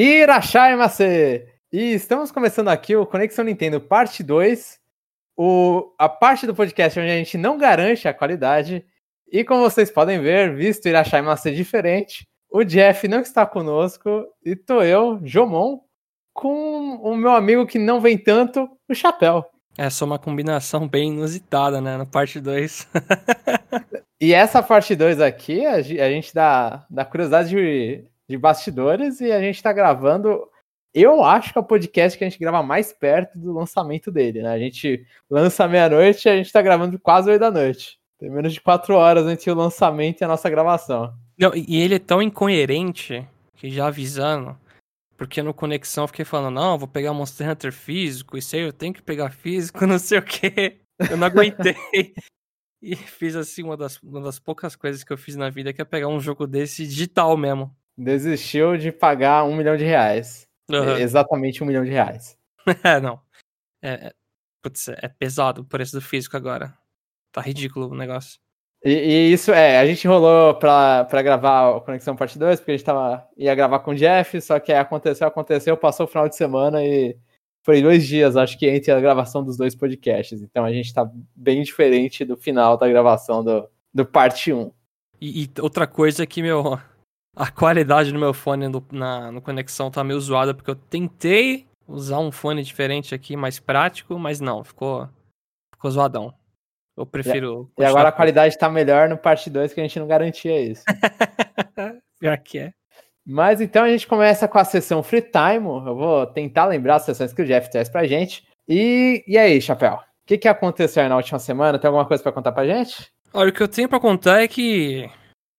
Irachai Macê! E estamos começando aqui o Conexão Nintendo Parte 2, o, a parte do podcast onde a gente não garante a qualidade. E como vocês podem ver, visto Irachai Macê diferente, o Jeff não está conosco e tô eu, Jomon, com o meu amigo que não vem tanto, o Chapéu. É só uma combinação bem inusitada, né? Na parte 2. e essa parte 2 aqui, a gente dá, dá curiosidade de de bastidores e a gente tá gravando. Eu acho que é o podcast que a gente grava mais perto do lançamento dele, né? A gente lança meia-noite e a gente tá gravando quase oito da noite. Tem menos de quatro horas entre o lançamento e a nossa gravação. Não, e ele é tão incoerente que já avisando, porque no Conexão eu fiquei falando, não, vou pegar Monster Hunter físico, isso aí eu tenho que pegar físico, não sei o quê. Eu não aguentei. e fiz assim uma das, uma das poucas coisas que eu fiz na vida, que é pegar um jogo desse digital mesmo desistiu de pagar um milhão de reais. Uhum. É exatamente um milhão de reais. é, não. É, é, putz, é pesado o preço do físico agora. Tá ridículo o negócio. E, e, isso é, a gente rolou pra, pra gravar a Conexão Parte 2, porque a gente tava, ia gravar com o Jeff, só que aconteceu, aconteceu, passou o final de semana e foi dois dias, acho que, entre a gravação dos dois podcasts. Então a gente tá bem diferente do final da gravação do, do parte 1. E, e outra coisa que, meu, a qualidade do meu fone no, na no conexão tá meio zoada, porque eu tentei usar um fone diferente aqui, mais prático, mas não, ficou, ficou zoadão. Eu prefiro. E, e agora a qualidade tá melhor no parte 2, que a gente não garantia isso. Pior que é. Mas então a gente começa com a sessão Free Time. Eu vou tentar lembrar as sessões que o Jeff traz pra gente. E, e aí, Chapéu? O que, que aconteceu na última semana? Tem alguma coisa para contar pra gente? Olha, o que eu tenho para contar é que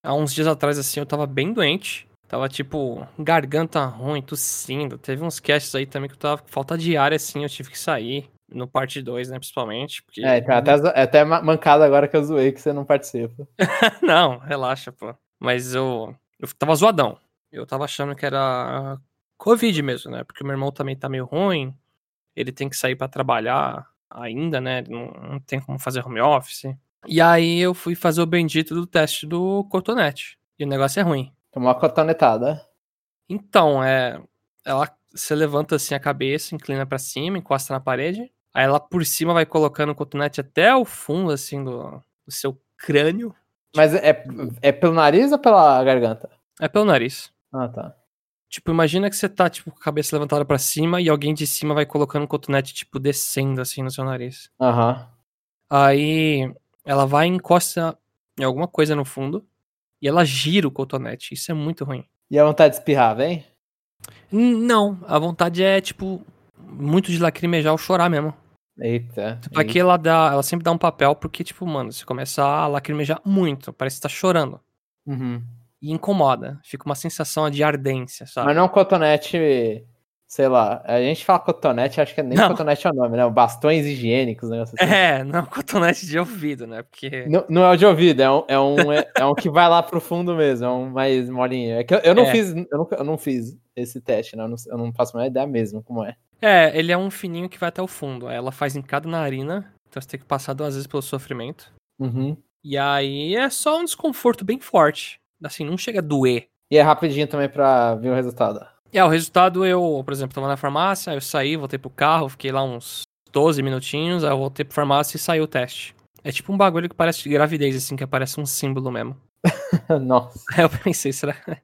há uns dias atrás, assim, eu tava bem doente. Tava, tipo, garganta ruim, tossindo. Teve uns casts aí também que eu tava com falta de ar, assim, eu tive que sair. No parte 2, né, principalmente. Porque... É, então, até, é até mancada agora que eu zoei que você não participa. não, relaxa, pô. Mas eu, eu tava zoadão. Eu tava achando que era Covid mesmo, né? Porque o meu irmão também tá meio ruim. Ele tem que sair para trabalhar ainda, né? Não, não tem como fazer home office. E aí eu fui fazer o bendito do teste do cotonete. E o negócio é ruim. Tomou uma cotonetada. Então, é. Ela você levanta assim a cabeça, inclina para cima, encosta na parede. Aí ela por cima vai colocando o cotonete até o fundo, assim, do, do seu crânio. Mas é, é pelo nariz ou pela garganta? É pelo nariz. Ah, tá. Tipo, imagina que você tá, tipo, com a cabeça levantada para cima e alguém de cima vai colocando o cotonete, tipo, descendo, assim, no seu nariz. Aham. Uhum. Aí ela vai e encosta em alguma coisa no fundo e ela gira o cotonete. Isso é muito ruim. E a vontade de espirrar, vem? Não, a vontade é, tipo, muito de lacrimejar ou chorar mesmo. Eita. Tipo, aqui ela dá, ela sempre dá um papel, porque, tipo, mano, você começa a lacrimejar muito, parece que tá chorando. Uhum. E incomoda. Fica uma sensação de ardência, sabe? Mas não é um cotonete sei lá, a gente fala cotonete, acho que nem não. cotonete é o nome, né? Bastões higiênicos, né? Assim. É, não cotonete de ouvido, né? Porque... Não, não é o de ouvido, é um, é, um, é, é, um que vai lá pro fundo mesmo, é um mais molinho. É que eu, eu não é. fiz, eu não, eu não fiz esse teste, né? Eu não, eu não faço a menor ideia mesmo como é. É, ele é um fininho que vai até o fundo. Ela faz em cada narina, então você tem que passar duas vezes pelo sofrimento. Uhum. E aí é só um desconforto bem forte. Assim, não chega a doer. E é rapidinho também pra ver o resultado. É, o resultado eu, por exemplo, tava na farmácia, eu saí, voltei pro carro, fiquei lá uns 12 minutinhos, aí eu voltei pra farmácia e saiu o teste. É tipo um bagulho que parece de gravidez, assim, que aparece um símbolo mesmo. Nossa. Aí eu pensei, será?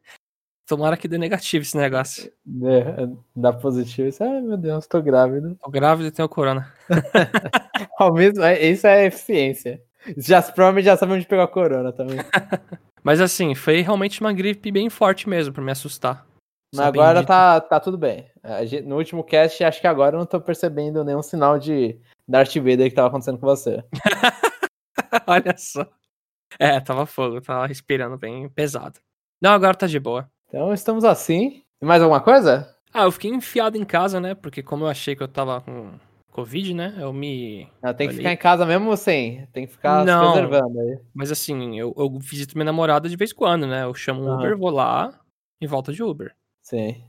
Tomara que dê negativo esse negócio. É, dá positivo. Isso, ai meu Deus, tô grávido. Tô grávido e tenho corona. Ao mesmo, é, isso é eficiência. Já, provavelmente já sabe onde pegar a corona também. Mas assim, foi realmente uma gripe bem forte mesmo, pra me assustar. Mas agora tá, tá tudo bem. No último cast, acho que agora eu não tô percebendo nenhum sinal de Darth Vader que tava acontecendo com você. Olha só. É, tava fogo, tava respirando bem pesado. Não, agora tá de boa. Então estamos assim. E mais alguma coisa? Ah, eu fiquei enfiado em casa, né? Porque como eu achei que eu tava com Covid, né? Eu me. Não, tem que ficar em casa mesmo sem. Tem que ficar não, se preservando aí. Mas assim, eu, eu visito minha namorada de vez em quando, né? Eu chamo um Uber, vou lá e volto de Uber. Sim.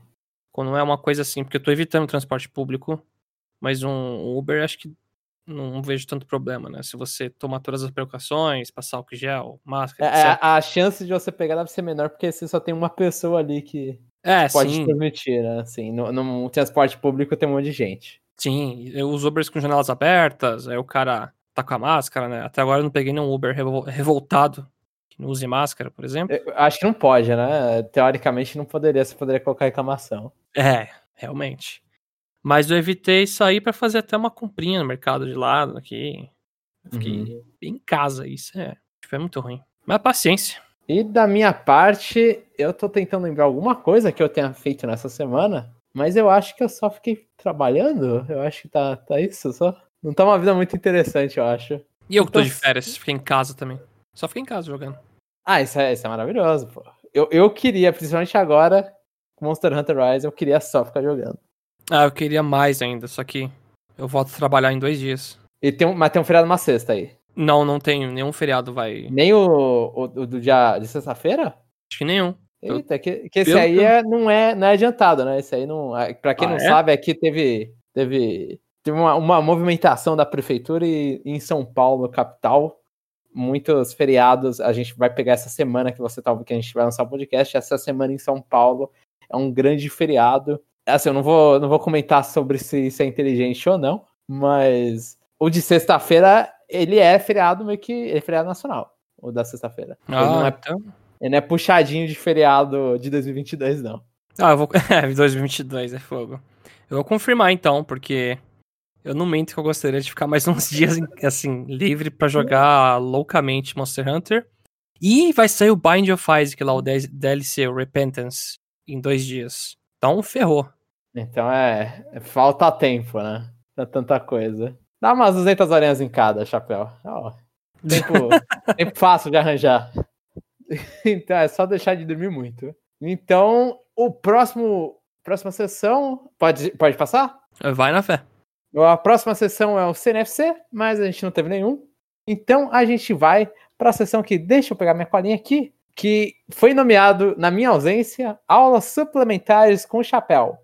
Quando não é uma coisa assim, porque eu tô evitando o transporte público, mas um Uber acho que não vejo tanto problema, né? Se você tomar todas as precauções, passar álcool gel, máscara, é, é a chance de você pegar deve ser menor porque você só tem uma pessoa ali que. É, pode sim. transmitir, né? Assim, no, no transporte público tem um monte de gente. Sim, os Ubers com janelas abertas, aí o cara tá com a máscara, né? Até agora eu não peguei nenhum Uber revol- revoltado que não use máscara, por exemplo. Eu acho que não pode, né? Teoricamente não poderia, você poderia colocar reclamação. É, realmente. Mas eu evitei sair pra fazer até uma comprinha no mercado de lado aqui. Fiquei Uhum. em casa, isso é, tipo, é muito ruim. Mas paciência. E da minha parte, eu tô tentando lembrar alguma coisa que eu tenha feito nessa semana, mas eu acho que eu só fiquei trabalhando. Eu acho que tá, tá isso só. Não tá uma vida muito interessante, eu acho. E eu que tô de Então, férias, fiquei em casa também. Só fiquei em casa jogando. Ah, isso é, isso é maravilhoso, pô. Eu, eu queria, principalmente agora, Monster Hunter Rise, eu queria só ficar jogando. Ah, eu queria mais ainda, só que eu volto a trabalhar em dois dias. E tem um, mas tem um feriado uma sexta aí. Não, não tenho. Nenhum feriado vai. Nem o, o, o do dia de sexta-feira? Acho que nenhum. Eita, que, que esse pelo aí é, não, é, não é adiantado, né? Esse aí não. é- Pra quem Ah, não é? sabe, aqui teve, teve, teve uma, uma movimentação da prefeitura e em São Paulo, capital. Muitos feriados. A gente vai pegar essa semana que você tá que a gente vai lançar o podcast. Essa semana em São Paulo é um grande feriado. Assim, eu não vou, não vou comentar sobre se isso é inteligente ou não, mas o de sexta-feira, ele é feriado meio que. Ele é feriado nacional. O da sexta-feira. Ele não Ah, é então. ele não é puxadinho de feriado de 2022, não. Ah, eu vou. É, 2022 é fogo. Eu vou confirmar então, porque eu não minto que eu gostaria de ficar mais uns dias, assim, livre pra jogar loucamente Monster Hunter. E vai sair o Bind of Isaac lá, o DLC, o Repentance, em dois dias. Então, ferrou. Então é, é falta tempo, né? Pra tanta coisa. Dá umas 200 horinhas em cada, chapéu. Ó, tempo, tempo fácil de arranjar. Então é só deixar de dormir muito. Então, o próximo próxima sessão pode pode passar? Vai na fé. A próxima sessão é o CNFC, mas a gente não teve nenhum. Então a gente vai para a sessão que deixa eu pegar minha colinha aqui, que foi nomeado na minha ausência aulas suplementares com chapéu,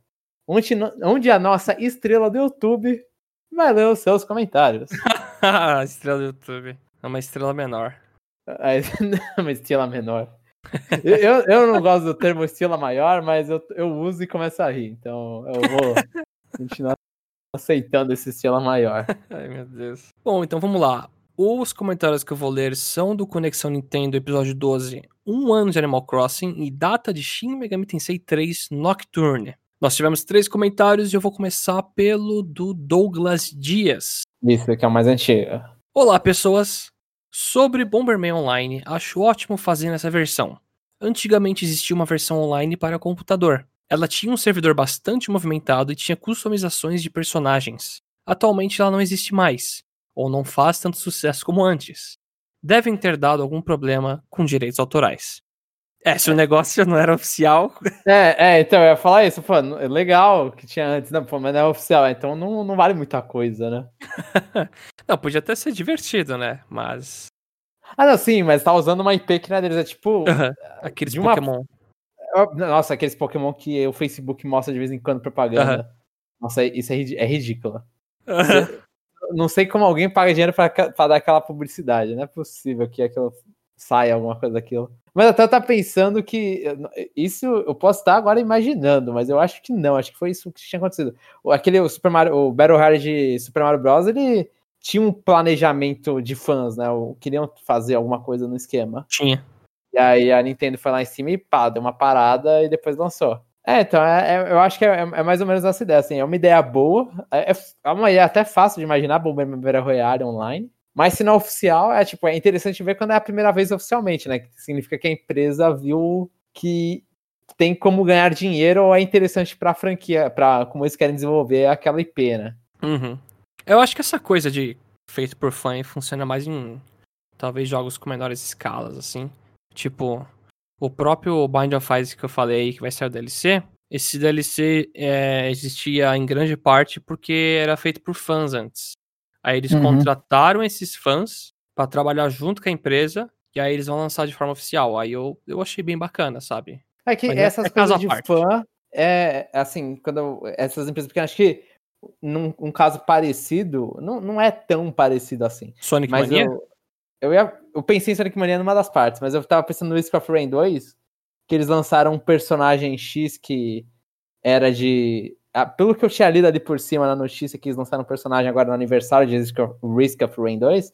onde, onde a nossa estrela do YouTube vai ler os seus comentários. estrela do YouTube. É uma estrela menor. Aí, uma estrela menor. Eu, eu, eu não gosto do termo estrela maior, mas eu, eu uso e começo a rir. Então eu vou continuar aceitando esse estrela maior. Ai, meu Deus. Bom, então vamos lá. Os comentários que eu vou ler são do Conexão Nintendo, episódio 12, um ano de Animal Crossing e data de Shin Megami Tensei 3 Nocturne. Nós tivemos três comentários e eu vou começar pelo do Douglas Dias. Isso aqui é o mais antigo. Olá, pessoas! Sobre Bomberman Online, acho ótimo fazer essa versão. Antigamente existia uma versão online para computador. Ela tinha um servidor bastante movimentado e tinha customizações de personagens. Atualmente ela não existe mais, ou não faz tanto sucesso como antes. Devem ter dado algum problema com direitos autorais. É, se o negócio não era oficial. É, é, então eu ia falar isso, pô, é legal que tinha antes, né? Pô, mas não é oficial, então não, não vale muita coisa, né? Não, podia até ser divertido, né? Mas. Ah, não, sim, mas tá usando uma IP que não é deles, é tipo. Aqueles De uma- Pokémon. Nossa, aqueles Pokémon que o Facebook mostra de vez em quando propaganda. Nossa, isso é, é ridículo. Não sei como alguém paga dinheiro pra, pra dar aquela publicidade, não é possível que aquilo saia alguma coisa daquilo. Mas até eu tava pensando que isso eu posso estar agora imaginando, mas eu acho que não, acho que foi isso que tinha acontecido. O- Aquele o Super Mario, o Battle Royale de Super Mario Bros, ele tinha um planejamento de fãs, né? Queriam fazer alguma coisa no esquema. Tinha. E aí a Nintendo foi lá em cima e pá, deu uma parada e depois lançou. É, então, é- é- eu acho que é, é mais ou menos essa ideia, assim, é uma ideia boa, é, é, é uma ideia até fácil de imaginar, Bomberman Royale online, mas se não é oficial, é tipo, é interessante ver quando é a primeira vez oficialmente, né, que significa que a empresa viu que tem como ganhar dinheiro ou é interessante pra franquia, para como eles querem desenvolver aquela IP, né. Uhum. Eu acho que essa coisa de feito por fã funciona mais em talvez jogos com menores escalas, assim. Tipo, o próprio Bind of Isaac que eu falei que vai sair o DLC. Esse DLC é, existia em grande parte porque era feito por fãs antes. Aí eles Uhum. contrataram esses fãs pra trabalhar junto com a empresa e aí eles vão lançar de forma oficial. Aí eu, eu achei bem bacana, sabe? É que Mas é- essas é coisas de parte. fã, é assim, quando eu- essas empresas pequenas, acho que num um caso parecido, não, não é tão parecido assim. Sonic Mas Mania? eu, eu, ia, eu pensei em Sonic Mania numa das partes, mas eu tava pensando no Risk of Rain 2, que eles lançaram um personagem X que era de. Ah, pelo que eu tinha lido ali por cima na notícia que eles lançaram um personagem agora no aniversário de Risk of, Risk of Rain 2.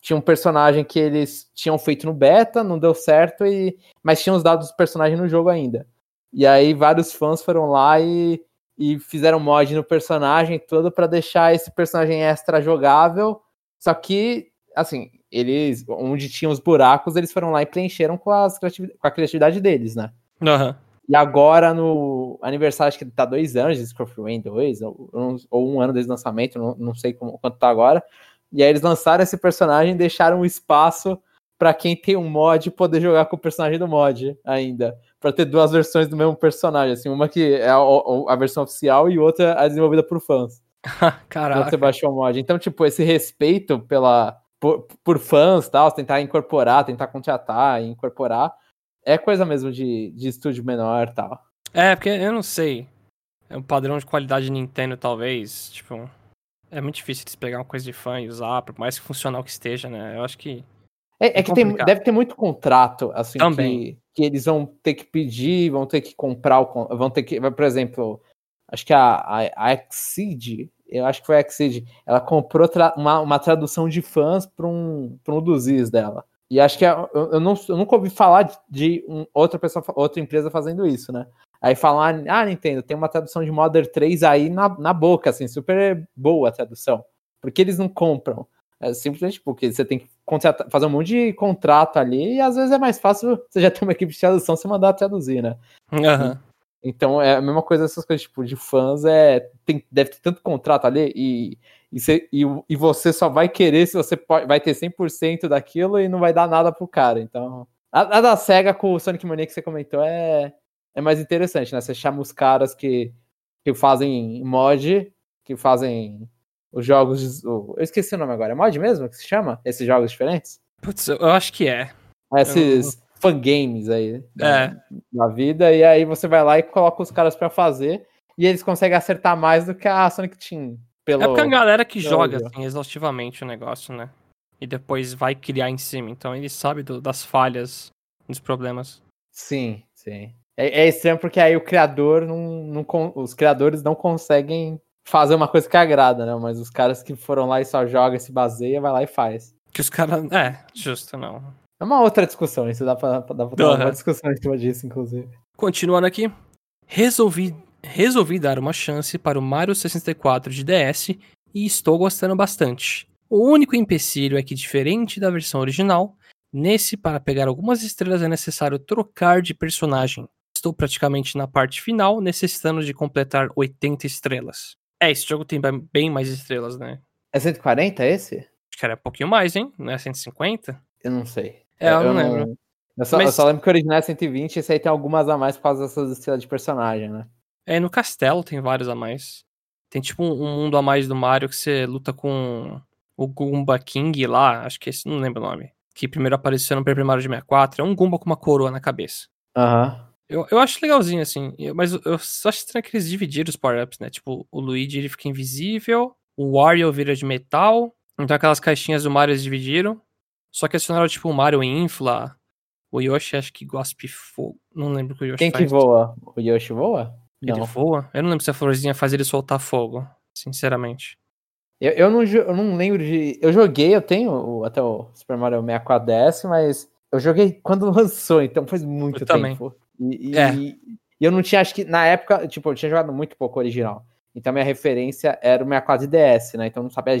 Tinha um personagem que eles tinham feito no beta, não deu certo, e mas tinham os dados do personagem no jogo ainda. E aí vários fãs foram lá e, e fizeram mod no personagem todo para deixar esse personagem extra jogável. Só que, assim, eles, onde tinham os buracos, eles foram lá e preencheram com, as, com a criatividade deles, né? Uhum. E agora, no aniversário, acho que tá dois anos de Scorpion 2, ou, ou, um ano desde o lançamento, não, não sei como, quanto tá agora. E aí eles lançaram esse personagem e deixaram um espaço para quem tem um mod poder jogar com o personagem do mod ainda. para ter duas versões do mesmo personagem, assim, uma que é a, a versão oficial e outra a desenvolvida por fãs. Caraca. Você baixou o mod. Então, tipo, esse respeito pela por, por fãs, tal, tentar incorporar, tentar contratar e incorporar, é coisa mesmo de, de estúdio menor tal. É, porque eu não sei. É um padrão de qualidade de Nintendo, talvez. Tipo, é muito difícil de pegar uma coisa de fã e usar, por mais que funcional que esteja, né? Eu acho que. É, é, é que tem, deve ter muito contrato, assim, Também. Que, que eles vão ter que pedir, vão ter que comprar, o, vão ter que. Por exemplo, acho que a, a, a Exceed, eu acho que foi a Exceed, ela comprou tra uma, uma tradução de fãs para um, pra um is dela. E acho que é, eu, eu, não, eu nunca ouvi falar de um, outra pessoa, outra empresa fazendo isso, né? Aí falar, ah, Nintendo, tem uma tradução de Modern 3 aí na, na boca, assim, super boa a tradução. Porque eles não compram. É simplesmente porque você tem que fazer um monte de contrato ali e às vezes é mais fácil você já ter uma equipe de tradução você mandar traduzir, né? Uhum. Então é a mesma coisa essas coisas, tipo, de fãs, é, tem, deve ter tanto contrato ali e, e, você, e, e você só vai querer se você pode, vai ter 100% daquilo e não vai dar nada pro cara. Então, a, a da SEGA com o Sonic Mania que você comentou é, é mais interessante, né? Você chama os caras que, que fazem mod, que fazem os jogos. De, eu esqueci o nome agora. É mod mesmo que se chama? Esses jogos diferentes? Putz, eu acho que é. Esses eu... fangames aí é. da vida. E aí você vai lá e coloca os caras para fazer. E eles conseguem acertar mais do que a Sonic Team. Pelo, é porque a galera que joga assim, exaustivamente o negócio, né? E depois vai criar em cima. Então ele sabe do, das falhas, dos problemas. Sim, sim. É, é estranho porque aí o criador não, não. Os criadores não conseguem fazer uma coisa que agrada, né? Mas os caras que foram lá e só joga, se baseia, vai lá e faz. Que os caras. É, justo, não. É uma outra discussão, isso dá pra, dá pra ter uhum. uma discussão em cima disso, inclusive. Continuando aqui. Resolvi, resolvi dar uma chance para o Mario 64 de DS e estou gostando bastante. O único empecilho é que, diferente da versão original, nesse, para pegar algumas estrelas é necessário trocar de personagem. Estou praticamente na parte final, necessitando de completar 80 estrelas. É, esse jogo tem bem mais estrelas, né? É 140 esse? Acho que era um pouquinho mais, hein? Não é 150? Eu não sei. É, eu, eu não lembro. Não... Eu, só, Mas... eu só lembro que o original é 120 e esse aí tem algumas a mais por causa dessas estrelas de personagem, né? É, no castelo tem vários a mais. Tem tipo um, mundo a mais do Mario que você luta com o Goomba King lá, acho que esse, não lembro o nome. Que primeiro apareceu no Paper Mario de 64. É um Goomba com uma coroa na cabeça. Aham. Uhum. Eu, eu acho legalzinho, assim. Mas eu só acho estranho que eles dividiram os power-ups, né? Tipo, o Luigi ele fica invisível, o Wario vira de metal. Então aquelas caixinhas do Mario eles dividiram. Só que adicionaram, tipo, o Mario infla. O Yoshi acho que gospe fogo. Não lembro o que o Yoshi Quem faz. que voa? O Yoshi voa? Ele não. voa? Eu não lembro se a florzinha faz ele soltar fogo, sinceramente. Eu, eu, não, eu não lembro de. Eu joguei, eu tenho até o Super Mario 64 DS, mas eu joguei quando lançou, então faz muito eu tempo. Também. E, é. e, eu não tinha, acho que na época, tipo, eu tinha jogado muito pouco original. Então minha referência era o 64 DS, né? Então eu não sabia,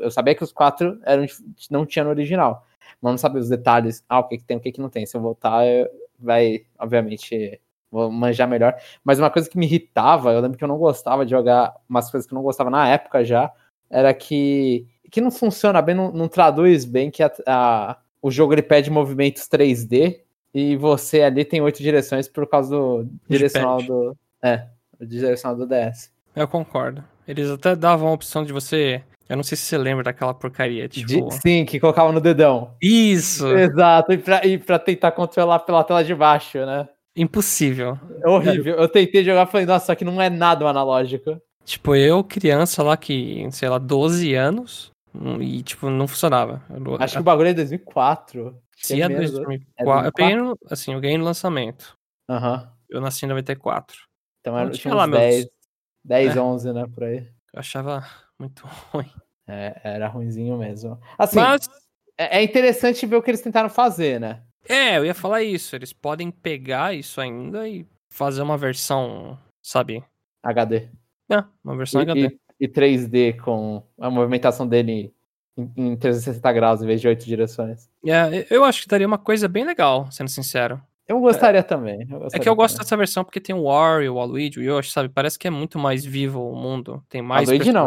eu sabia que os quatro eram, não tinha no original, mas não sabia os detalhes, ah, o que, que tem, o que, que não tem. Se eu voltar, eu, vai, obviamente, vou manjar melhor. Mas uma coisa que me irritava, eu lembro que eu não gostava de jogar, umas coisas que eu não gostava na época já, era que, que não funciona bem, não, não traduz bem que a, a, o jogo ele pede movimentos 3D e você ali tem oito direções por causa do direcional do. É, o direcional do DS. Eu concordo. Eles até davam a opção de você. Eu não sei se você lembra daquela porcaria, tipo. De, sim, que colocava no dedão. Isso! Exato, e pra, e pra tentar controlar pela tela de baixo, né? Impossível. É horrível. Eu tentei jogar e falei, nossa, só que não é nada um analógico. Tipo, eu, criança lá que, sei lá, 12 anos, e, tipo, não funcionava. Acho que o bagulho é 2004. Se é 2004. É eu peguei no, assim, eu ganhei no lançamento. Aham. Eu nasci em 94. Então era, Então, tinha tinha lá uns meus- 10, 10 É. 11, né, por aí. Eu achava muito ruim. É, era ruinzinho mesmo. Assim, Mas, é é interessante ver o que eles tentaram fazer, né? é, eu ia falar isso. Eles podem pegar isso ainda e fazer uma versão, sabe? HD. É, uma versão E, HD. e- e 3D com a movimentação dele em, em 360 graus em vez de 8 direções. É, eu acho que daria uma coisa bem legal, sendo sincero. Eu gostaria também. eu É gostaria que eu gosto também. dessa versão porque tem o Wario, o Waluigi, o Yoshi, sabe? Parece que é muito mais vivo o mundo. Tem mais a Luigi não.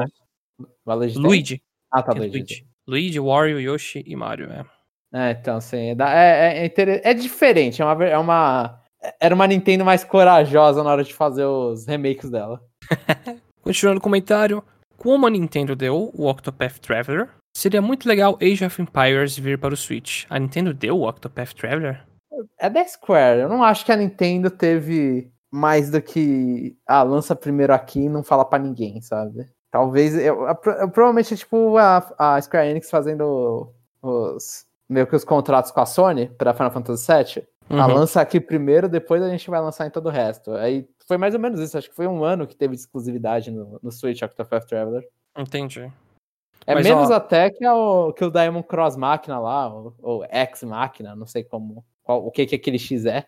O Luigi. Ah, tá, tem Luigi. Luigi. Luigi, Wario, Yoshi e Mario, é. É, então, assim, é, é, é, é diferente, é uma, é uma. Era uma Nintendo mais corajosa na hora de fazer os remakes dela. Continuando o comentário, como a Nintendo deu o Octopath Traveler, seria muito legal Age of Empires vir para o Switch. A Nintendo deu o Octopath Traveler? É da Square, eu não acho que a Nintendo teve mais do que. Ah, lança primeiro aqui e não fala pra ninguém, sabe? Talvez. Eu, eu- eu- provavelmente é tipo a, a Square Enix fazendo os. meio que os contratos com a Sony pra Final Fantasy VII. Uhum. lança aqui primeiro, depois a gente vai lançar em todo o resto. Aí foi mais ou menos isso, acho que foi um ano que teve exclusividade no, no Switch Octopath Traveler. Entendi. É Mas, menos ó- até que, o, que o Diamond Cross Máquina lá, ou, ou X Máquina, não sei como, qual, o que, que aquele X é.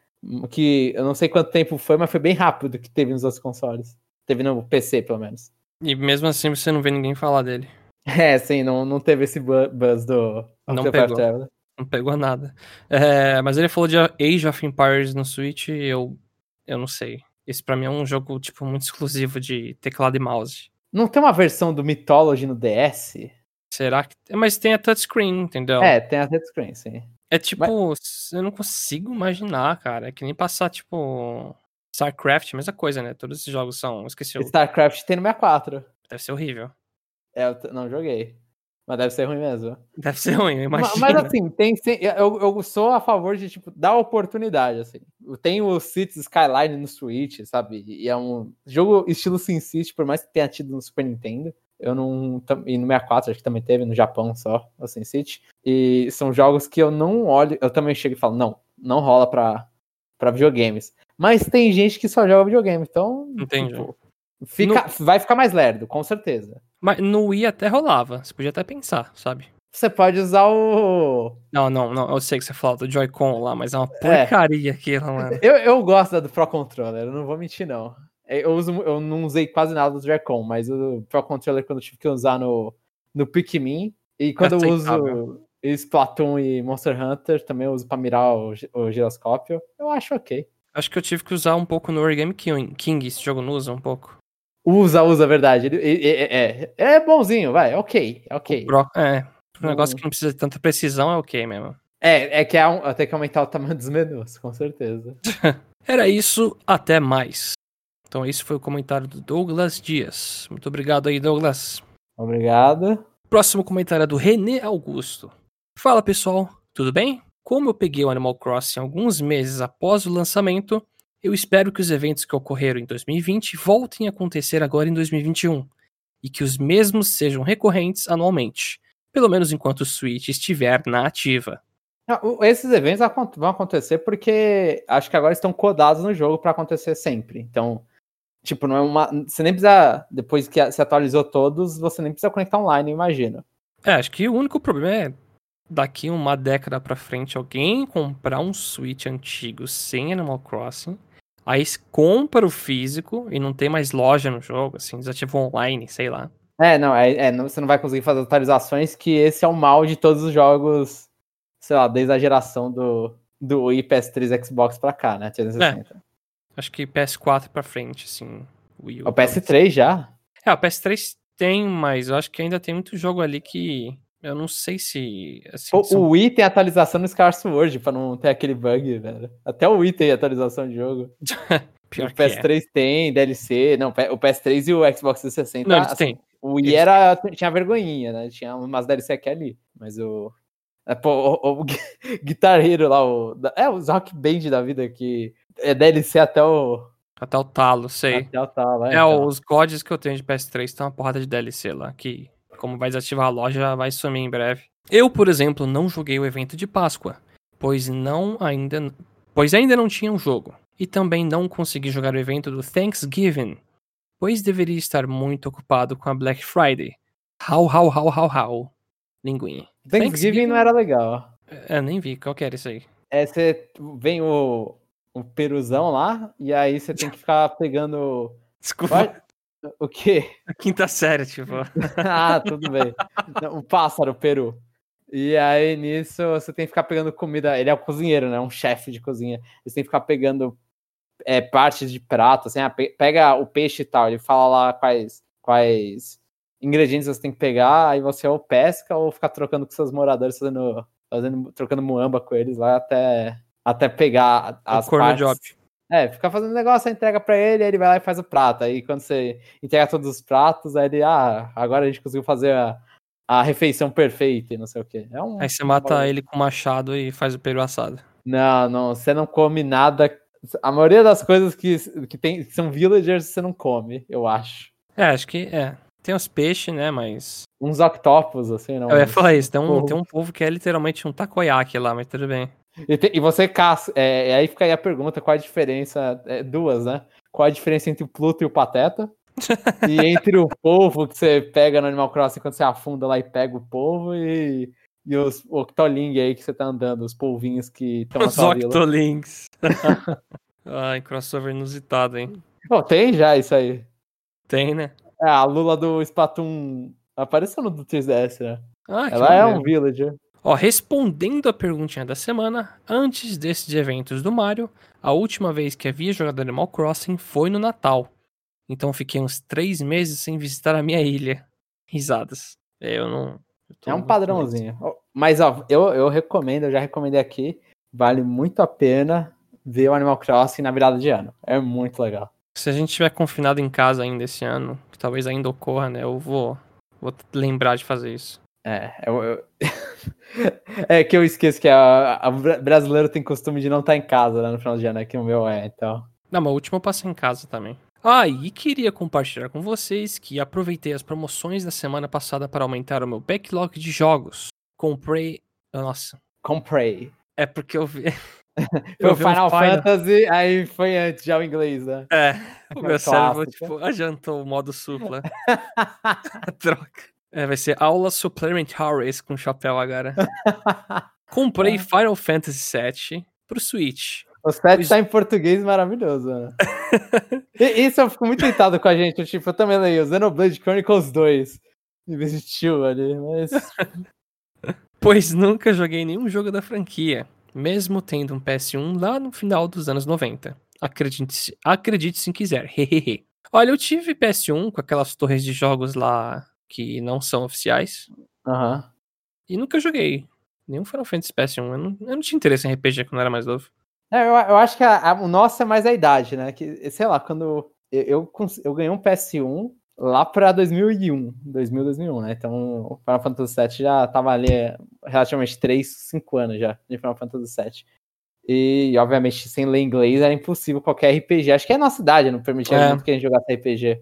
Que eu não sei quanto tempo foi, mas foi bem rápido que teve nos outros consoles. Teve no PC, pelo menos. E mesmo assim você não vê ninguém falar dele. É, sim, não, não teve esse bu- buzz do Não pegou. Traveler. Não pegou nada. É, mas ele falou de Age of Empires no Switch e eu, eu não sei. Esse pra mim é um jogo, tipo, muito exclusivo de teclado e mouse. Não tem uma versão do Mythology no DS? Será que. Mas tem a touchscreen, entendeu? É, tem a touchscreen, sim. É tipo, eu não consigo imaginar, cara. É que nem passar, tipo. StarCraft, mesma coisa, né? Todos esses jogos são. Esqueci, o- StarCraft tem no 64. deve ser horrível. É, eu não joguei. Mas deve ser ruim mesmo. Deve ser ruim, eu Ma- imagino. Mas assim, tem, sim- eu, eu sou a favor de, tipo, dar oportunidade, assim. Tem o Cities Skyline no Switch, sabe? E é um jogo estilo SimCity, por mais que tenha tido no Super Nintendo. Eu não... E no 64, acho que também teve, no Japão só, o SimCity. E são jogos que eu não olho... Eu também chego e falo, não, não rola pra, pra videogames. Mas tem gente que só joga videogame, então... Entendi. tipo, fica, vai ficar mais lerdo, com certeza. Mas no Wii até rolava. Você podia até pensar, sabe? Você pode usar o... Não, não, não. Eu sei que você falou do Joy-Con lá, mas é uma porcaria aquilo, mano. Eu, eu gosto da do Pro Controller, eu não vou mentir, não. É, Eu, uso, eu não usei quase nada do Joy-Con, mas o Pro Controller, quando eu tive que usar no, no Pikmin, e quando eu uso. Splatoon e Monster Hunter, também eu uso pra mirar o, o giroscópio, eu acho ok. Acho que eu tive que usar um pouco no Origami King. Esse jogo não usa um pouco. Usa, usa, verdade. Ele- É, é, é bonzinho, vai, é ok, é ok. Pro- é, um negócio que não precisa de tanta precisão é ok mesmo. É, é que é um, tem que aumentar o tamanho dos menus, com certeza. Era isso, até mais. Então esse foi o comentário do Douglas Dias. Muito obrigado aí, Douglas. Obrigado. Próximo comentário é do René Augusto. Fala pessoal, tudo bem? Como eu peguei o Animal Crossing alguns meses após o lançamento, eu espero que os eventos que ocorreram em 2020 voltem a acontecer agora em 2021 e que os mesmos sejam recorrentes anualmente, pelo menos enquanto o Switch estiver na ativa. Não, esses eventos vão acontecer porque acho que agora estão codados no jogo para acontecer sempre. Então, tipo, não é uma. Você nem precisa. Depois que se atualizou todos, você nem precisa conectar online, imagino. É, acho que o único problema é daqui uma década pra frente alguém comprar um Switch antigo sem Animal Crossing, aí compra o físico e não tem mais loja no jogo, assim, desativa online, sei lá. É, não, é, é, não- você não vai conseguir fazer atualizações, que esse é o mal de todos os jogos, sei lá, desde a geração do, do Wii, PS3 Xbox pra cá, né? 360. Acho que PS4 pra frente, assim. Wii U, o PS3 já? É, o PS3 tem, mas eu acho que ainda tem muito jogo ali que eu não sei se. Assim, O, são- o Wii tem atualização no Skyward Sword pra não ter aquele bug, velho. Até o Wii tem atualização de jogo. pior o que é. PS3 tem, DLC. Não, o PS3 e o Xbox 360. Não, eles assim, têm. O Wii Eles era, tinha vergonhinha, né? Tinha umas DLC aqui ali. Mas o. é, pô, o, o Guitar Hero lá, o, é, os Rock Band da vida que é DLC até o. Até o talo, sei. Até o tal, É, os CODs que eu tenho de PS3 tem uma porrada de DLC lá, que como vai desativar a loja, vai sumir em breve. Eu, por exemplo, não joguei o evento de Páscoa, pois não ainda pois ainda não tinha um jogo. E também não consegui jogar o evento do Thanksgiving, pois deveria estar muito ocupado com a Black Friday. How, how, how, how, how. Linguinha. Thanksgiving, Thanksgiving não era legal. É, nem vi. Qual que era isso aí? É, você vem o, o peruzão lá, e aí você tem que ficar pegando. Desculpa. O quê? A quinta série, tipo. ah, tudo bem. O pássaro, o peru. E aí, nisso, você tem que ficar pegando comida. Ele é o cozinheiro, né? Um chefe de cozinha. Você tem que ficar pegando é, partes de prato, assim, ah, pega o peixe e tal. Ele fala lá quais, quais ingredientes você tem que pegar, aí você ou pesca ou ficar trocando com seus moradores, fazendo, fazendo trocando muamba com eles lá até, até pegar as o partes. Job. É, ficar fazendo negócio, você entrega pra ele, aí ele vai lá e faz o prato. Aí quando você entrega todos os pratos, aí ele, ah, agora a gente conseguiu fazer a, a refeição perfeita e não sei o quê. É um, aí você mata ele com machado e faz o peru assado. Não, não, você não come nada. A maioria das coisas que, que, tem, que são villagers você não come, eu acho. É, acho que é. Tem uns peixes, né, mas... Uns octopus, assim, não. Eu ia falar isso, tem um, tem um povo que é literalmente um takoyaki lá, mas tudo bem. E, te, e você caça. É, aí fica aí a pergunta: qual a diferença? É, duas, né? Qual a diferença entre o Pluto e o Pateta? e entre o povo que você pega no Animal Crossing quando você afunda lá e pega o povo e, e os Octoling aí que você tá andando, os polvinhos que estão Os Octolings. Ai, crossover inusitado, hein? Oh, tem já isso aí. Tem, né? É, a Lula do Splatoon apareceu no 3DS, né? Ah, Ela é um villager. Ó, respondendo a perguntinha da semana, antes desses eventos do Mario, a última vez que havia jogado Animal Crossing foi no Natal. Então fiquei uns três meses sem visitar a minha ilha. Risadas. Eu não. Eu é um padrãozinho. Mas, ó, eu, eu recomendo, eu já recomendei aqui. Vale muito a pena ver o Animal Crossing na virada de ano. É muito legal. Se a gente estiver confinado em casa ainda esse ano, que talvez ainda ocorra, né? Eu vou, vou lembrar de fazer isso. É, eu, eu... é que eu esqueço que a, a brasileiro tem costume de não estar tá em casa né, no final de ano, é que o meu é, então. Não, mas o último eu passei em casa também. Ah, e queria compartilhar com vocês que aproveitei as promoções da semana passada para aumentar o meu backlog de jogos. Comprei. Nossa. Comprei. É porque eu vi. Foi o Final, Final Fantasy, aí foi antes já o inglês, né? É. O meu cérebro, tipo, adiantou o modo supla. Troca. É, vai ser aula supplementaries com chapéu agora. Comprei é. Final Fantasy VII pro Switch. O 7 tá em português maravilhoso, né? Isso eu fico muito tentado com a gente. Tipo, eu também leio Xenoblade Chronicles 2. Investiu ali, mas. pois nunca joguei nenhum jogo da franquia, mesmo tendo um PS1 lá no final dos anos 90. Acredite se, acredite se quiser, hehehe. Olha, eu tive PS1 com aquelas torres de jogos lá que não são oficiais. Aham. Uhum. E nunca joguei nenhum Final Fantasy PS1. Eu não, eu não tinha interesse em RPG quando era mais novo. É, eu, eu, acho que a, a, o nosso é mais a idade, né? Que, sei lá, quando eu, eu, eu ganhei um PS1 lá pra 2001, 2000, 2001, né? Então o Final Fantasy VII já tava ali relativamente 3, 5 anos já de Final Fantasy VII. E, obviamente, sem ler inglês era impossível qualquer RPG. Acho que é a nossa idade, não permitia é. muito que a gente jogasse RPG.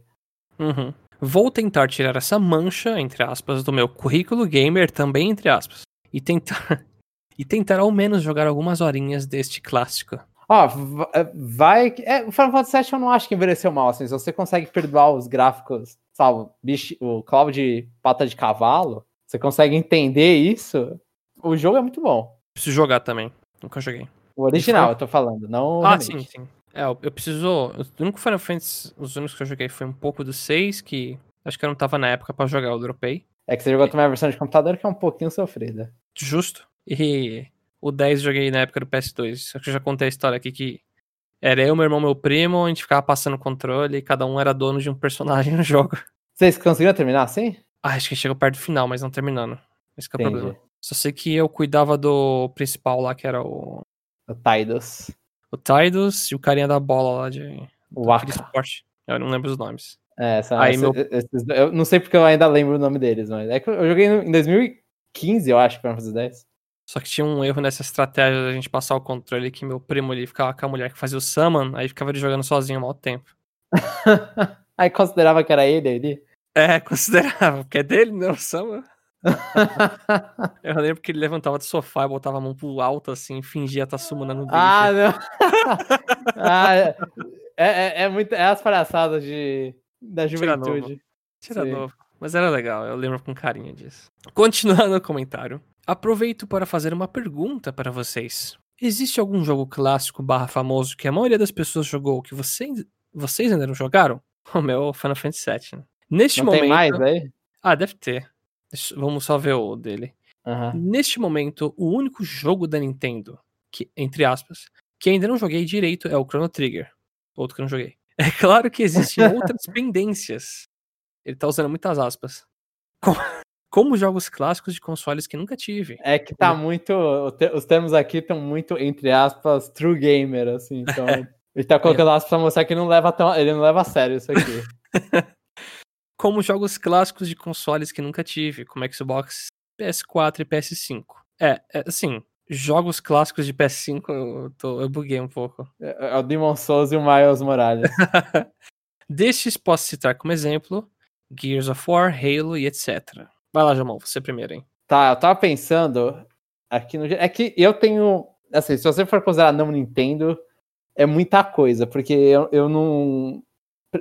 Uhum. Vou tentar tirar essa mancha, entre aspas, do meu currículo gamer, também entre aspas, e tentar e tentar ao menos jogar algumas horinhas deste clássico. Ó, oh, vai. É, o Final Fantasy VII eu não acho que envelheceu mal, assim. Se você consegue perdoar os gráficos, sabe, bicho, o Cloud de pata de cavalo, você consegue entender isso, o jogo é muito bom. Preciso jogar também. Nunca joguei. O original, eu tô falando, não. Ah, sim, sim. É, eu preciso. O único Final Fantasy, os únicos que eu joguei foi um pouco do 6, que acho que eu não tava na época para jogar, eu dropei. É que você jogou também a versão de computador que é um pouquinho sofrida. Justo. E o 10 eu joguei na época do PS2. Acho que eu já contei a história aqui que era eu, meu irmão, meu primo, a gente ficava passando controle e cada um era dono de um personagem no jogo. Vocês conseguiram terminar assim? Ah, acho que chegou perto do final, mas não terminando. Esse é o problema. Só sei que eu cuidava do principal lá, que era o. O Tidus o Tidus e o carinha da bola lá de. O Aka. Eu não lembro os nomes. É, essa, Aí, meu... esses, eu não sei porque eu ainda lembro o nome deles, mas é que eu joguei em 2015, eu acho, pra fazer 10. Só que tinha um erro nessa estratégia da gente passar o controle que meu primo ali ficava com a mulher que fazia o summon, aí ficava ele jogando sozinho há mau tempo. aí considerava que era ele ali? É, considerava, porque é dele, não, o summon. Eu lembro que ele levantava do sofá e botava a mão pro alto, assim, fingia estar tá sumando o Ah, não. ah, é, é, é, muito, é as palhaçadas de, da juventude. Tira novo. novo. Mas era legal, eu lembro com carinho disso. Continuando o comentário. Aproveito para fazer uma pergunta para vocês. Existe algum jogo clássico barra famoso que a maioria das pessoas jogou que vocês, vocês ainda não jogaram? O meu Final Fantasy VII. Né? Neste não momento. Tem mais aí? Ah, deve ter. Vamos só ver o dele. Uhum. Neste momento, o único jogo da Nintendo, que, entre aspas, que ainda não joguei direito é o Chrono Trigger. Outro que eu não joguei. É claro que existem outras pendências. Ele tá usando muitas aspas. Como jogos clássicos de consoles que nunca tive. É que tá muito. Os termos aqui estão muito, entre aspas, true gamer, assim. Então, ele tá colocando aspas pra mostrar que não leva tão, ele não leva a sério isso aqui. Como jogos clássicos de consoles que nunca tive, como Xbox, PS4 e PS5. É, é assim, jogos clássicos de PS5 eu, tô, eu buguei um pouco. É, é o Demon Souls e o Miles Morales. Destes posso citar como exemplo Gears of War, Halo e etc. Vai lá, Jamal, você primeiro, hein? Tá, eu tava pensando aqui no. É que eu tenho. Assim, se você for considerar não Nintendo, é muita coisa, porque eu, eu não.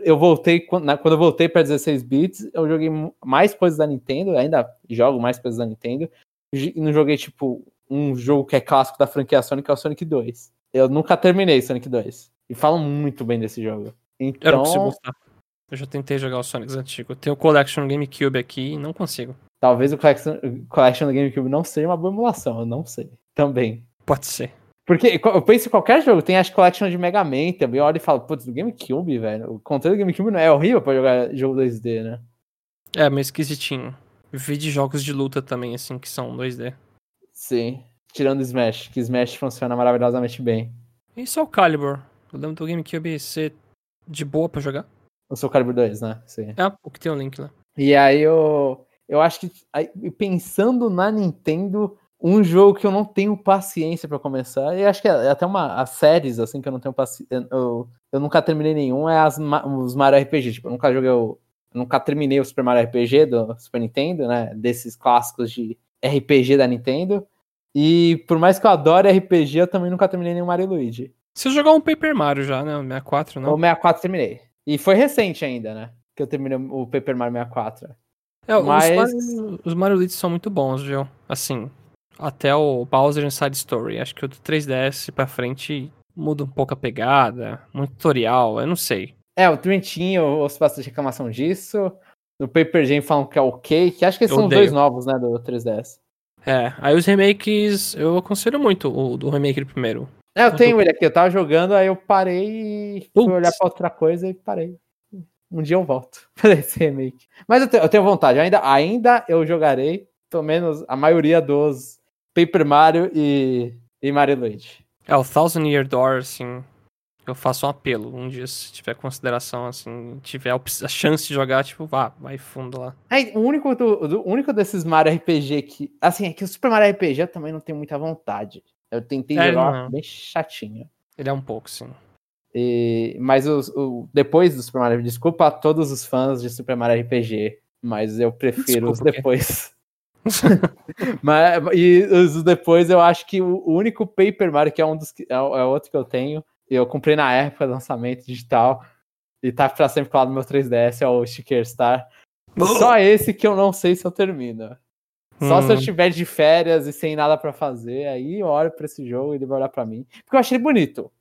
Eu voltei, quando eu voltei para 16 bits, eu joguei mais coisas da Nintendo, ainda jogo mais coisas da Nintendo, e não joguei, tipo, um jogo que é clássico da franquia Sonic, que é o Sonic 2. Eu nunca terminei Sonic 2. E falam muito bem desse jogo. Então. Eu não consigo gostar. Eu já tentei jogar o Sonic antigo. Eu tenho o Collection GameCube aqui e não consigo. Talvez o Collection, Collection do GameCube não seja uma boa emulação, eu não sei. Também. Pode ser. Porque eu penso em qualquer jogo, tem as Collection de Mega Man também, eu olho e falo, putz, do GameCube, velho. O controle do GameCube não é horrível pra jogar jogo 2D, né? É, meio esquisitinho. Vi de jogos de luta também, assim, que são 2D. Sim. Tirando Smash, que Smash funciona maravilhosamente bem. E só o Calibur. Eu lembro do GameCube ser de boa pra jogar. O Soul Calibur 2, né? Sim. É, o que tem o link lá. E aí eu, eu acho que, pensando na Nintendo, um jogo que eu não tenho paciência para começar, e acho que é até uma as séries assim que eu não tenho paciência, eu, eu nunca terminei nenhum, é as, os Mario RPG, tipo, eu nunca joguei o, nunca terminei o Super Mario RPG do Super Nintendo, né, desses clássicos de RPG da Nintendo. E por mais que eu adore RPG, eu também nunca terminei nenhum Mario Luigi. Você jogou um Paper Mario já, né? O 64, não? O 64 terminei. E foi recente ainda, né? Que eu terminei o Paper Mario 64. É, Mas... os, Mario, os Mario Luigi são muito bons, viu? Assim, até o Bowser Inside Story. Acho que o do 3DS pra frente muda um pouco a pegada, muito tutorial, eu não sei. É, o Trentinho, eu ouço bastante reclamação disso. No Paper Jam falam que é ok, que acho que são os dois novos, né, do 3DS. É, aí os remakes, eu aconselho muito o do remake do primeiro. É, eu tenho ele aqui, eu tava jogando, aí eu parei e fui olhar pra outra coisa e parei. Um dia eu volto pra esse remake. Mas eu tenho, eu tenho vontade, ainda, ainda eu jogarei, pelo menos a maioria dos Paper Mario e, e Mario Luigi. É, o Thousand Year Door, assim, eu faço um apelo. Um dia, se tiver consideração, assim, tiver a chance de jogar, tipo, vá, vai fundo lá. É, o único, do, do, único desses Mario RPG que. Assim, é que o Super Mario RPG eu também não tenho muita vontade. Eu tentei é, jogar não. bem chatinho. Ele é um pouco, sim. E, mas os, o, depois do Super Mario, desculpa a todos os fãs de Super Mario RPG, mas eu prefiro desculpa, os depois. Mas, e os depois eu acho que o único Paper Mario, que é um dos é, é outro que eu tenho, eu comprei na época do lançamento digital e tá pra sempre colado no meu 3DS, é o Sticker Star. Só esse que eu não sei se eu termino. Só hum. se eu estiver de férias e sem nada para fazer, aí eu olho pra esse jogo e ele vai olhar pra mim. Porque eu achei ele bonito.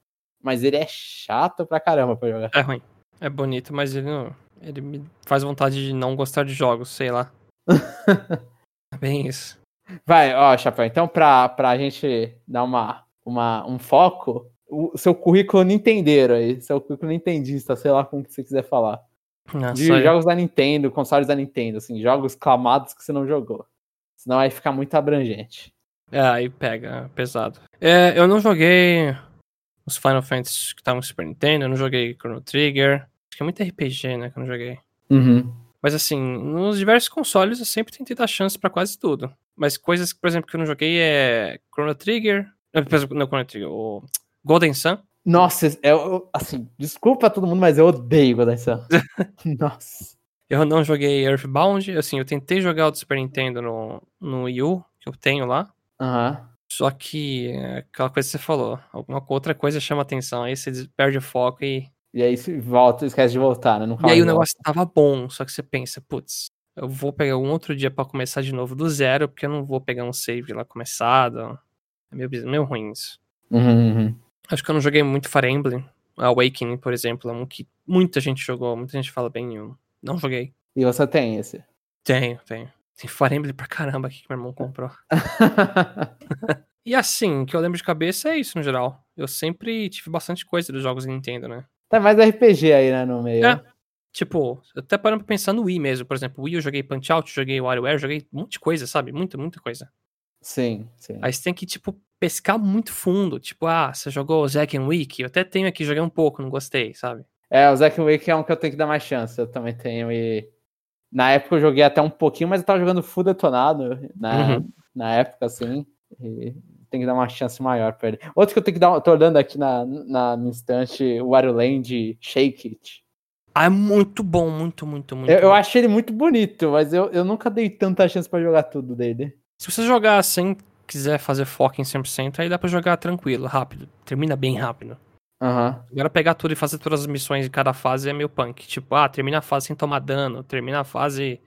Mas ele é chato pra caramba pra jogar. É ruim. É bonito, mas ele não. Ele me faz vontade de não gostar de jogos, sei lá. é bem isso. Vai, ó, Chapéu, então pra, pra gente dar uma, uma, um foco, o seu currículo Nintendeiro aí, seu currículo Nintendista, sei lá como que você quiser falar. Nossa, de jogos da Nintendo, consoles da Nintendo, assim, jogos clamados que você não jogou. Senão aí fica muito abrangente. É, aí pega, pesado. É, eu não joguei os Final Fantasy que estavam no Super Nintendo, eu não joguei Chrono Trigger. Acho que é muito RPG, né, que eu não joguei. Uhum. Mas assim, nos diversos consoles eu sempre tentei dar chance para quase tudo. Mas coisas, por exemplo, que eu não joguei é Chrono Trigger. Não, Chrono Trigger, o Golden Sun. Nossa, eu, assim, desculpa todo mundo, mas eu odeio Golden Sun. Nossa. Eu não joguei Earthbound, assim, eu tentei jogar o do Super Nintendo no, no Wii U, que eu tenho lá. Aham. Só que é aquela coisa que você falou, alguma outra coisa chama atenção, aí você perde o foco e. E aí se volta, esquece de voltar, né? Nunca E aí o volta. negócio tava bom, só que você pensa, putz, eu vou pegar um outro dia pra começar de novo do zero, porque eu não vou pegar um save lá começado. É meio, meio ruim isso. Uhum, uhum. Acho que eu não joguei muito Fire Emblem. Awakening, por exemplo, é um que muita gente jogou, muita gente fala bem, eu não joguei. E você tem esse. Tenho, tenho. Tem Fire Emblem pra caramba aqui que meu irmão comprou. E assim, o que eu lembro de cabeça é isso no geral. Eu sempre tive bastante coisa dos jogos Nintendo, né? Tá mais RPG aí, né, no meio. É. Tipo, eu até parando pra pensar no Wii mesmo, por exemplo. Wii eu joguei Punch Out, joguei WarioWare, joguei um monte de coisa, sabe? Muita, muita coisa. Sim, sim. Aí você tem que, tipo, pescar muito fundo. Tipo, ah, você jogou Zack and Wiki? Eu até tenho aqui, joguei um pouco, não gostei, sabe? É, o Zack Wake é um que eu tenho que dar mais chance. Eu também tenho e. Na época eu joguei até um pouquinho, mas eu tava jogando full detonado na, Uhum. na época, assim. E tem que dar uma chance maior pra ele. Outro que eu tenho que dar. Eu tô olhando aqui na, na minha instante, o Wario Land Shake It. Ah, é muito bom, muito, muito, muito Eu, eu bom. achei ele muito bonito, mas eu, eu nunca dei tanta chance pra jogar tudo dele. Se você jogar sem quiser fazer foco em 100%, aí dá pra jogar tranquilo, rápido. Termina bem rápido. Aham. Agora pegar tudo e fazer todas as missões de cada fase é meio punk. Tipo, ah, termina a fase sem tomar dano, termina a fase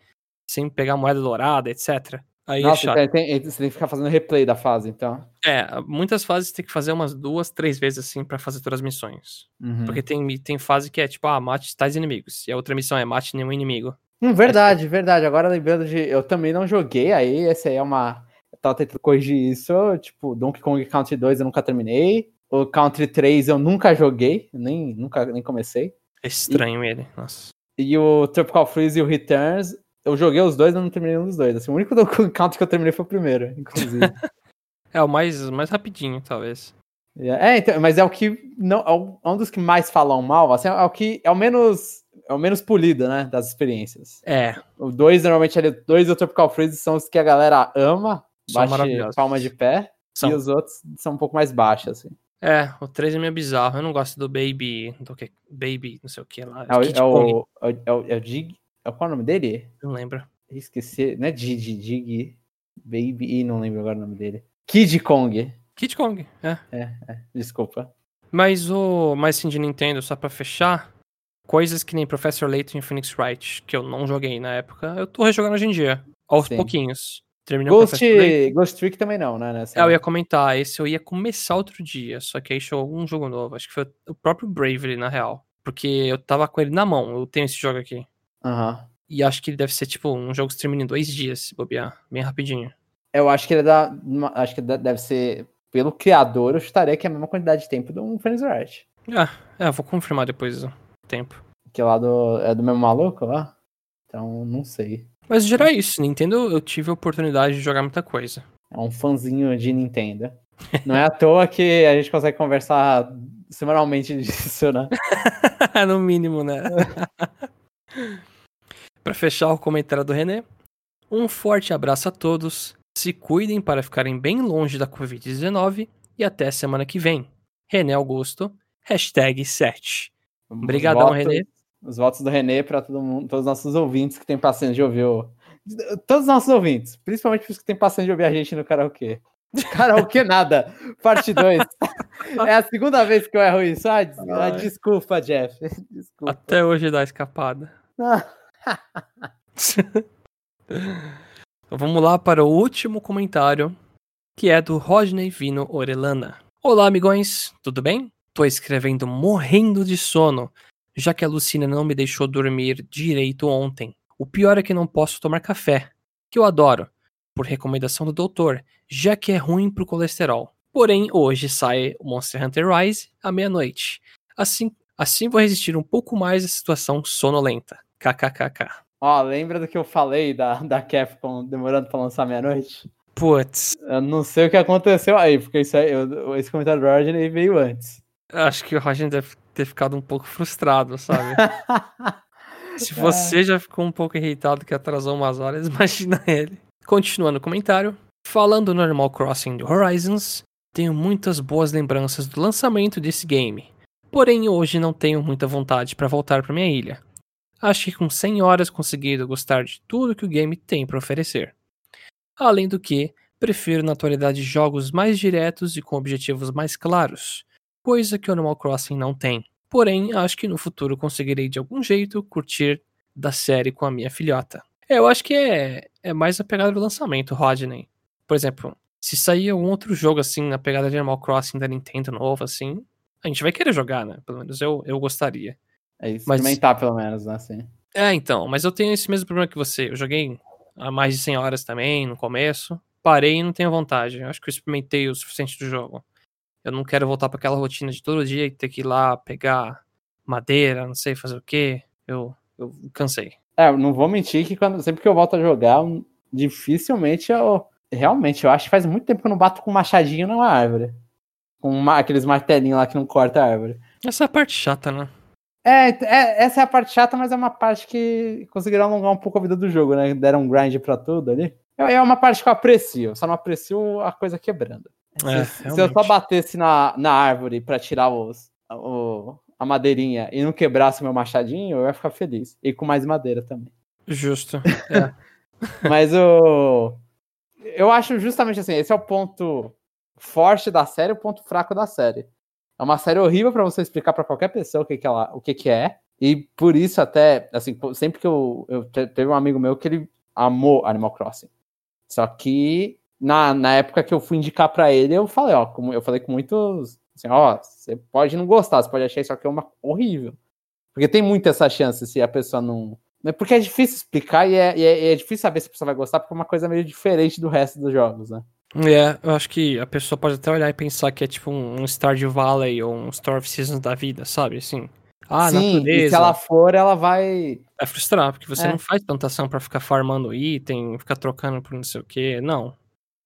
sem pegar moeda dourada, etc. Aí é Nossa, chato. tem- tem- você tem que ficar fazendo replay da fase, então. É, muitas fases tem que fazer umas duas, três vezes assim pra fazer todas as missões. Uhum. Porque tem, tem fase que é tipo, ah, mate tais inimigos. E a outra missão é mate nenhum inimigo. Hum, verdade, verdade. Agora lembrando de. Eu também não joguei, aí esse aí é uma. Eu tava tentando corrigir isso. Tipo, Donkey Kong Country 2 eu nunca terminei. O Country 3 eu nunca joguei, nem, nunca nem comecei. É estranho ele, nossa. E o Tropical Freeze e o Returns, eu joguei os dois, mas não terminei nenhum dos dois. Assim, o único Country que eu terminei foi o primeiro, inclusive. É o mais, mais rapidinho, talvez. é, então, mas é o que. Não, é é um dos que mais falam mal, assim, é o que é o menos. É o menos polido, né? Das experiências. É, O 2, normalmente, ali, 2 e o Tropical Freeze são os que a galera ama, São bate palma de pé, são. e os outros são um pouco mais baixos, assim. É, o 3 é meio bizarro. Eu não gosto do Baby. Do que? Baby, não sei o que lá. É o, é o, é o, é o, é o Dig. É, qual é o nome dele? Não lembro. Esqueci. Não é Digi, Dig. Baby. Ih, não lembro agora o nome dele. Kid Kong. Kid Kong, é. Desculpa. Mas o. Mas sim de Nintendo, só pra fechar. Coisas que nem Professor Layton e Phoenix Wright, que eu não joguei na época, eu tô rejogando hoje em dia. Aos Sim. pouquinhos. Terminei Ghost. Ghost Trick também não, né? Nessa... É, eu ia comentar, esse eu ia começar outro dia, só que aí chegou um jogo novo. Acho que foi o próprio Bravely, na real. Porque eu tava com ele na mão, eu tenho esse jogo aqui. Aham. E acho que ele deve ser, tipo, um jogo termina em dois dias, se bobear. Bem rapidinho. Eu acho que ele dá. Acho que deve ser. Pelo criador, eu estaria que é a mesma quantidade de tempo do um Phoenix Wright. Ah, é, eu vou confirmar depois o tempo. Que lá do. É do mesmo maluco lá? Então, não sei. Mas em geral é isso. Nintendo, eu tive a oportunidade de jogar muita coisa. É um fãzinho de Nintendo. Não é à toa que a gente consegue conversar semanalmente disso, né? no mínimo, né? Pra fechar o comentário do René, um forte abraço a todos, se cuidem para ficarem bem longe da Covid-19 e até semana que vem. René Augusto, hashtag 7. Obrigadão, votos- Renê. Os votos do Renê para todo mundo, todos os nossos ouvintes que têm paciência de ouvir o... Todos os nossos ouvintes, principalmente os que têm paciência de ouvir a gente no karaokê. Karaokê nada, parte 2. É a segunda vez que eu erro isso. Ah, des- ah, desculpa, Jeff. Desculpa. Até hoje dá escapada. Então vamos lá para o último comentário, que é do Rodney Vino Orelana. Olá, amigões, tudo bem? Tô escrevendo morrendo de sono, já que a Lucina não me deixou dormir direito ontem. O pior é que não posso tomar café, que eu adoro, por recomendação do doutor, já que é ruim pro colesterol. Porém, hoje sai o Monster Hunter Rise à meia-noite. Assim, assim vou resistir um pouco mais à situação sonolenta. KKKK. Ó, lembra do que eu falei da, da Capcom demorando pra lançar meia-noite? Putz, Eu não sei o que aconteceu aí, porque isso aí, eu- esse comentário do Rodney veio antes. acho que o Roger deve ter ficado um pouco frustrado, sabe? Se você já ficou um pouco irritado que atrasou umas horas, imagina ele. Continuando o comentário. Falando no Animal Crossing Horizons, tenho muitas boas lembranças do lançamento desse game. Porém, hoje não tenho muita vontade para voltar para minha ilha. acho que com 100 horas conseguido gostar de tudo que o game tem para oferecer. Além do que, prefiro na atualidade jogos mais diretos e com objetivos mais claros, coisa que o Animal Crossing não tem. Porém, acho que no futuro conseguirei de algum jeito curtir da série com a minha filhota. É, eu acho que é, é mais a pegada do lançamento, Rodney. Por exemplo, se sair um outro jogo assim, na pegada de Animal Crossing da Nintendo novo, assim, a gente vai querer jogar, né? Pelo menos eu, eu gostaria. É experimentar, mas... pelo menos, né? Assim. É, então, mas eu tenho esse mesmo problema que você. Eu joguei há mais de 100 horas também, no começo. Parei e não tenho vontade. Eu acho que eu experimentei o suficiente do jogo. Eu não quero voltar para aquela rotina de todo dia e ter que ir lá pegar madeira, não sei fazer o quê. Eu, eu cansei. É, não vou mentir que quando, sempre que eu volto a jogar, dificilmente eu. Realmente, eu acho que faz muito tempo que eu não bato com um machadinho numa árvore. Com uma, aqueles martelinhos lá que não corta a árvore. Essa é a parte chata, né? É, é, essa é a parte chata, mas é uma parte que conseguiram alongar um pouco a vida do jogo, né? Deram um grind pra tudo ali. É, é uma parte que eu aprecio, só não aprecio a coisa quebrando. É, se, se, eu só batesse na, na árvore para tirar os, o, a madeirinha e não quebrasse meu machadinho, eu ia ficar feliz. E com mais madeira também. Justo. É. Mas o. Eu acho justamente assim, esse é o ponto forte da série, o ponto fraco da série. É uma série horrível para você explicar para qualquer pessoa o que, que ela, o que, que é. E por isso até, assim, sempre que eu, eu teve um amigo meu que ele amou Animal Crossing. Só que na, na época que eu fui indicar para ele, eu falei, ó, como eu falei com muitos, assim, ó, você pode não gostar, você pode achar isso aqui uma horrível. Porque tem muito essa chance se a pessoa não. Né, porque é difícil explicar e é, e é, é difícil saber se a pessoa vai gostar, porque é uma coisa meio diferente do resto dos jogos, né? É, eu acho que a pessoa pode até olhar e pensar que é tipo um Stardew Valley ou um Store of Seasons da vida, sabe? Assim. Ah, Sim, natureza. E se ela for, ela vai. É frustrar, porque você é. não faz plantação para ficar farmando item, ficar trocando por não sei o que, não.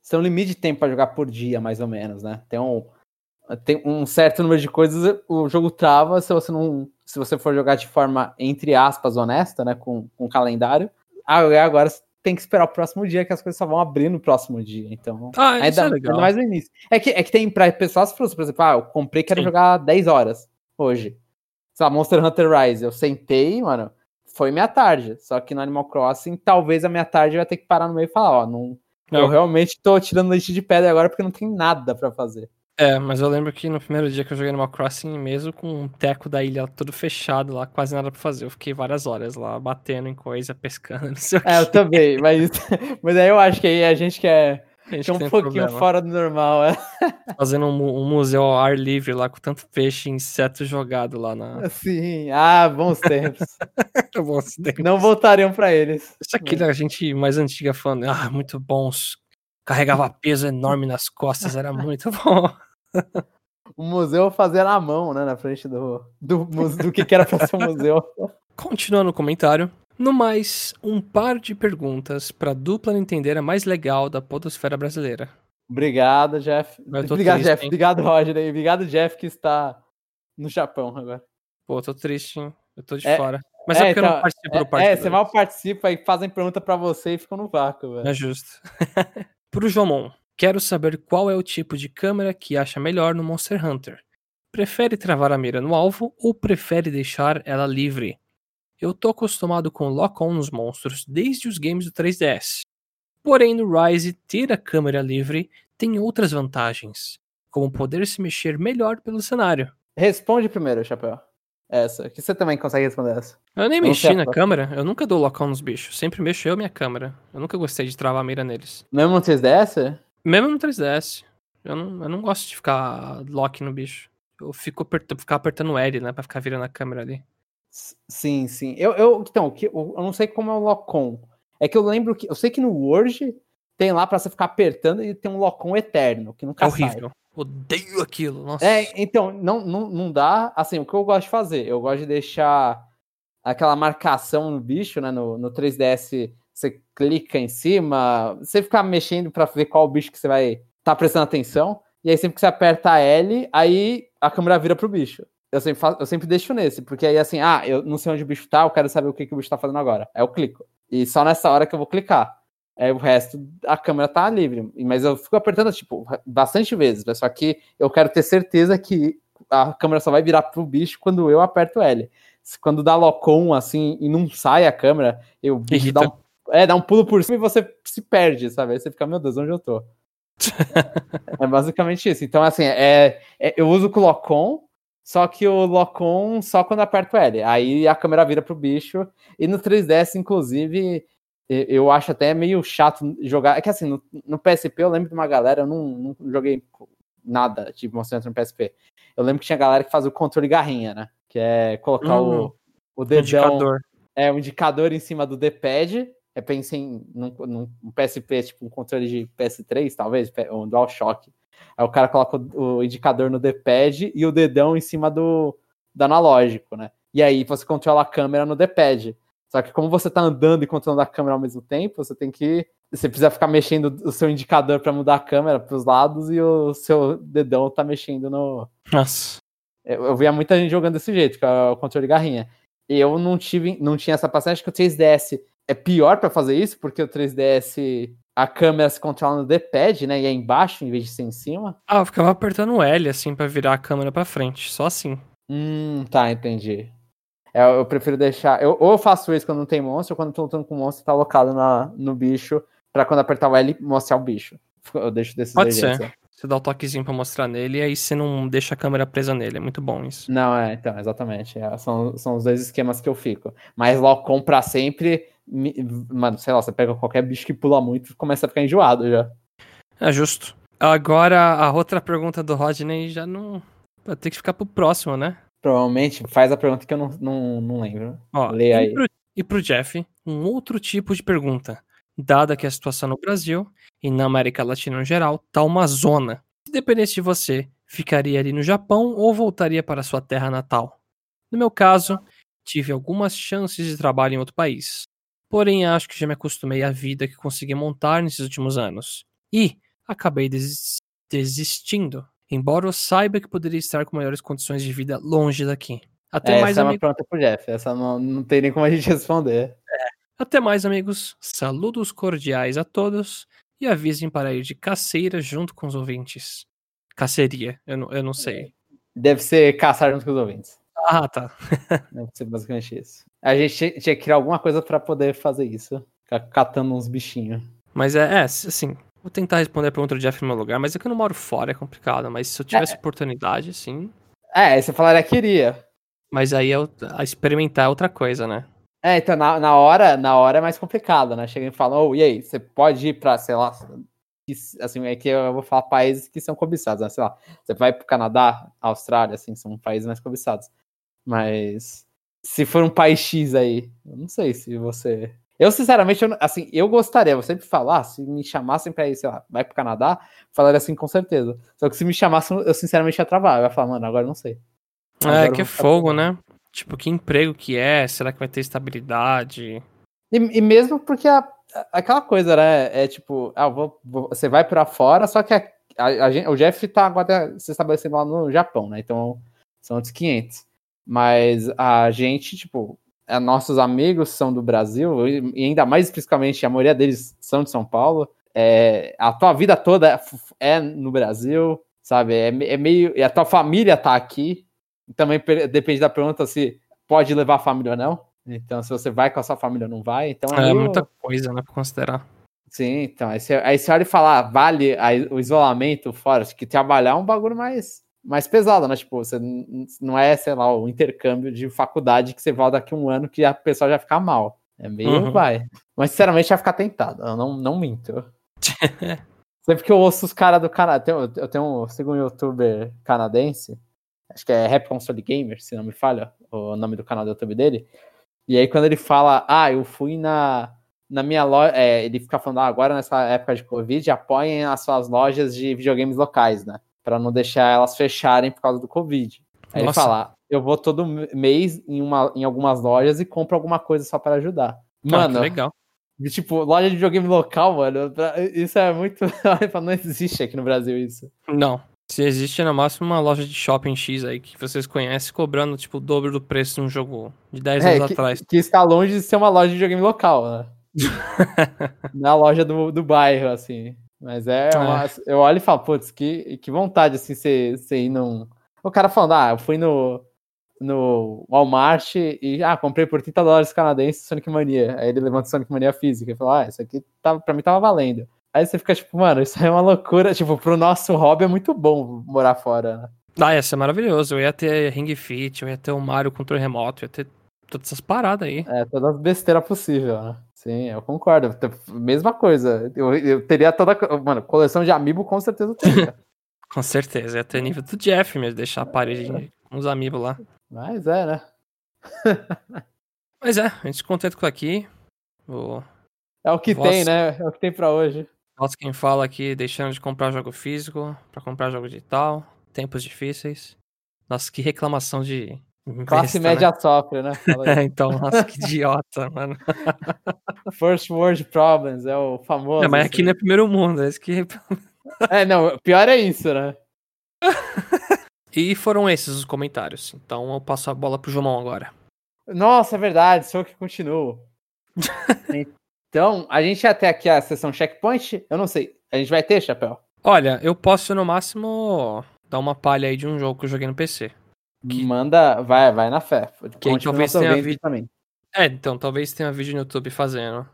Você tem um limite de tempo para jogar por dia, mais ou menos, né? Tem um, tem um certo número de coisas, o jogo trava se você não. Se você for jogar de forma, entre aspas, honesta, né? Com, com calendário. Ah, agora tem que esperar o próximo dia, que as coisas só vão abrir no próximo dia. Então, ah, ainda, é legal. mais no início. É que, é que tem pra pessoas por exemplo, ah, eu comprei e quero Sim. jogar 10 horas hoje. Sei lá, Monster Hunter Rise. Eu sentei, mano, foi minha tarde. Só que no Animal Crossing, talvez a minha tarde vai ter que parar no meio e falar, ó, não, não. eu realmente tô tirando leite de pedra agora porque não tem nada para fazer. É, mas eu lembro que no primeiro dia que eu joguei Animal Crossing, mesmo com um teco da ilha tudo fechado lá, quase nada pra fazer. Eu fiquei várias horas lá, batendo em coisa, pescando, não sei o É, eu também, mas, mas aí eu acho que aí a gente quer que é um pouquinho problema. fora do normal, é. Fazendo um, um, museu ao ar livre lá, com tanto peixe e inseto jogado lá na. Sim, ah, bons tempos. bons tempos. Não voltariam para eles. Isso aqui, a gente mais antiga falando, ah, muito bons. Carregava peso enorme nas costas, era muito bom. o museu fazia na mão, né, na frente do, do, do que, que era pra ser um museu. Continuando o comentário. No mais, um par de perguntas para dupla entender a mais legal da podosfera brasileira. Obrigado, Jeff. Obrigado, triste, Jeff. Hein? Obrigado, Roger. Obrigado, Jeff, que está no Japão agora. Pô, tô triste, hein? Eu tô de é, fora. Mas é, é porque então, eu não então, participo é, do parte É, você mal participa e fazem pergunta para você e ficam no vácuo, velho. É justo. Pro Jomon, quero saber qual é o tipo de câmera que acha melhor no Monster Hunter. Prefere travar a mira no alvo ou prefere deixar ela livre? Eu tô acostumado com lock-on nos monstros desde os games do 3DS. Porém, no Rise, ter a câmera livre tem outras vantagens, como poder se mexer melhor pelo cenário. Responde primeiro, Chapéu. Essa, que você também consegue responder essa. Eu nem mexi na câmera, eu nunca dou lock-on nos bichos. Sempre mexo eu minha câmera. Eu nunca gostei de travar a mira neles. Mesmo no 3DS? Mesmo no 3DS. Eu não, eu não gosto de ficar lock no bicho. Eu fico apertando, ficar apertando L, né, pra ficar virando a câmera ali. Sim, sim. Eu, eu, então, eu não sei como é o lock-on. É que eu lembro que. Eu sei que no Word tem lá para você ficar apertando e tem um lock-on eterno, que nunca é horrível. Sai. Odeio aquilo. Nossa. É, então, não, não, não dá. Assim, o que eu gosto de fazer? Eu gosto de deixar aquela marcação no bicho, né? No, no 3DS, você clica em cima, você fica mexendo para ver qual bicho que você vai estar tá prestando atenção. E aí, sempre que você aperta L, aí a câmera vira pro bicho eu sempre, faço, eu sempre deixo nesse, porque aí assim, ah, eu não sei onde o bicho tá, eu quero saber o que, que o bicho tá fazendo agora. Aí eu clico. E só nessa hora que eu vou clicar. Aí o resto, a câmera tá livre. Mas eu fico apertando, tipo, bastante vezes. Só que eu quero ter certeza que a câmera só vai virar pro bicho quando eu aperto L. quando dá lock-on, assim, e não sai a câmera, eu bicho dá um, é, dá um pulo por cima e você se perde, sabe? Aí você fica, meu Deus, onde eu tô? é basicamente isso. Então, assim, é, é eu uso com o lock-on, só que o lock-on só quando aperto L. Aí a câmera vira pro bicho. E no 3DS, inclusive, eu acho até meio chato jogar. É que assim, no, no PSP eu lembro de uma galera, eu não, não joguei nada tipo mostrando no PSP. Eu lembro que tinha galera que fazia o controle garrinha, né? Que é colocar hum, o, o dedão. Indicador. É, um indicador em cima do D-pad. É, pensem num, num PSP, tipo um controle de PS3, talvez, um DualShock. Aí o cara coloca o, o indicador no D-pad e o dedão em cima do, do analógico, né? E aí você controla a câmera no D-pad. Só que como você tá andando e controlando a câmera ao mesmo tempo, você tem que. Você precisa ficar mexendo o seu indicador para mudar a câmera para os lados e o seu dedão tá mexendo no. Nossa. Eu, eu via muita gente jogando desse jeito, com o controle de garrinha. E eu não tive, não tinha essa paciência, acho que o 3DS é pior para fazer isso, porque o 3DS a câmera se controla no D-pad, né? E é embaixo em vez de ser em cima. Ah, eu ficava apertando o L assim para virar a câmera para frente, só assim. Hum, tá, entendi. É, eu prefiro deixar. Eu, ou eu faço isso quando não tem monstro, ou quando eu tô lutando com o monstro, tá alocado na, no bicho, pra quando apertar o L mostrar o bicho. Eu deixo desse Pode ser. Você dá o toquezinho pra mostrar nele e aí você não deixa a câmera presa nele. É muito bom isso. Não, é, então, exatamente. É, são, são os dois esquemas que eu fico. Mas lock-on pra sempre, mano, sei lá, você pega qualquer bicho que pula muito começa a ficar enjoado já. É justo. Agora, a outra pergunta do Rodney já não. Vai ter que ficar pro próximo, né? Provavelmente faz a pergunta que eu não, não, não lembro. Ó, Lê aí. E pro, e pro Jeff, um outro tipo de pergunta. Dada que a situação no Brasil e na América Latina em geral tá uma zona. Se dependesse de você, ficaria ali no Japão ou voltaria para sua terra natal? No meu caso, tive algumas chances de trabalho em outro país. Porém, acho que já me acostumei à vida que consegui montar nesses últimos anos. E acabei des desistindo embora eu saiba que poderia estar com maiores condições de vida longe daqui. Até mais, essa é uma pergunta pro Jeff, essa não, não tem nem como a gente responder. É. Até mais, amigos. Saludos cordiais a todos e avisem para ir de caceira junto com os ouvintes. Caceria, eu não, eu não sei. Deve ser caçar junto com os ouvintes. Ah, tá. Deve ser basicamente isso. A gente tinha que criar alguma coisa para poder fazer isso. Ficar catando uns bichinhos. Mas é, é, assim, Vou tentar responder a pergunta do Jeff no meu lugar, mas é que eu não moro fora, é complicado. Mas se eu tivesse é. oportunidade, sim. É, você falaria que queria. Mas aí é, a experimentar é outra coisa, né? É, então na, na hora na hora é mais complicado, né? Chega e fala, oh, e aí, você pode ir pra, sei lá, assim, é que eu vou falar países que são cobiçados, né? Sei lá, você vai pro Canadá, Austrália, assim, são países mais cobiçados. Mas se for um país X aí, eu não sei se você eu, sinceramente, eu, assim, eu gostaria, eu sempre falar, se me chamassem pra ir, sei lá, vai pro Canadá, falaria assim com certeza. Só que se me chamassem, eu sinceramente ia travar. Eu ia falar, mano, agora não sei. Agora é, que é fogo, né? Tipo, que emprego que é? Será que vai ter estabilidade? E, e mesmo porque a, aquela coisa, né? É tipo, ah, vou, vou, você vai para fora, só que a, a, o Jeff tá agora se estabelecendo lá no Japão, né? Então são outros 500. Mas a gente, tipo, é, nossos amigos são do Brasil, e ainda mais especificamente a maioria deles são de São Paulo, é, a tua vida toda é no Brasil, sabe? É, é meio. E a tua família tá aqui. Também depende da pergunta se pode levar a família ou não. Então, se você vai com a sua família ou não vai. Então, é, muita coisa, né, pra considerar. Sim, então. Aí você, aí você olha e fala, ah, vale o isolamento fora, acho que trabalhar é um bagulho mais mais pesada, né? Tipo, você não é, sei lá, o intercâmbio de faculdade que você volta daqui um ano que a pessoa já fica mal. É meio uhum. vai. Mas sinceramente vai ficar tentado. Eu não, não minto. Sempre que eu ouço os caras do Canadá. Eu, tenho um, sigo um youtuber canadense, acho que é Rap Console Gamer, se não me falha, o nome do canal do YouTube dele. E aí, quando ele fala, ah, eu fui na, na minha loja. É, ele fica falando, ah, agora nessa época de Covid, apoiem as suas lojas de videogames locais, né? Para não deixar elas fecharem por causa do Covid. Aí Nossa. ele fala: eu vou todo mês em, uma, em algumas lojas e compro alguma coisa só para ajudar. Mano, ah, legal. Tipo, loja de videogame local, mano, isso é muito. não existe aqui no Brasil isso. Não. Se existe no máximo uma loja de shopping X aí que vocês conhecem, cobrando tipo o dobro do preço de um jogo de 10 é, anos que, atrás. Que está longe de ser uma loja de videogame local, né? Na loja do, do bairro, assim. Mas é, é. Uma, eu olho e falo, putz, que, que vontade, assim, você, ir num. O cara falando, ah, eu fui no. no Walmart e, ah, comprei por 30 dólares canadenses Sonic Mania. Aí ele levanta Sonic Mania física e fala, ah, isso aqui tá, pra mim tava valendo. Aí você fica tipo, mano, isso aí é uma loucura. Tipo, pro nosso hobby é muito bom morar fora, né? Ah, ia ser maravilhoso. Eu ia ter Ring Fit, eu ia ter o Mario controle remoto, eu ia ter todas essas paradas aí. É, todas as besteiras possíveis, né? Sim, eu concordo. Mesma coisa. Eu, eu teria toda. Mano, coleção de amiibo com certeza teria. com certeza. Ia ter nível do Jeff mesmo, deixar a parede é. com os amigos lá. Mas é, né? Mas é, a gente se contenta com aqui. O... É o que Voz... tem, né? É o que tem pra hoje. Nossa, quem fala aqui deixando de comprar jogo físico para comprar jogo digital, tempos difíceis. Nossa, que reclamação de. Classe né? média sofre, né? é, então, nossa, que idiota, mano. First world problems, é o famoso. É, mas aqui assim. não é primeiro mundo, é isso que. é, não, pior é isso, né? e foram esses os comentários. Então eu passo a bola pro João agora. Nossa, é verdade, sou eu que continuo. Então, a gente até aqui a sessão checkpoint, eu não sei. A gente vai ter, Chapéu? Olha, eu posso no máximo dar uma palha aí de um jogo que eu joguei no PC. Que... Manda, vai, vai na fé. Que aí, talvez tenha vídeo também. É, então, talvez tenha vídeo no YouTube fazendo.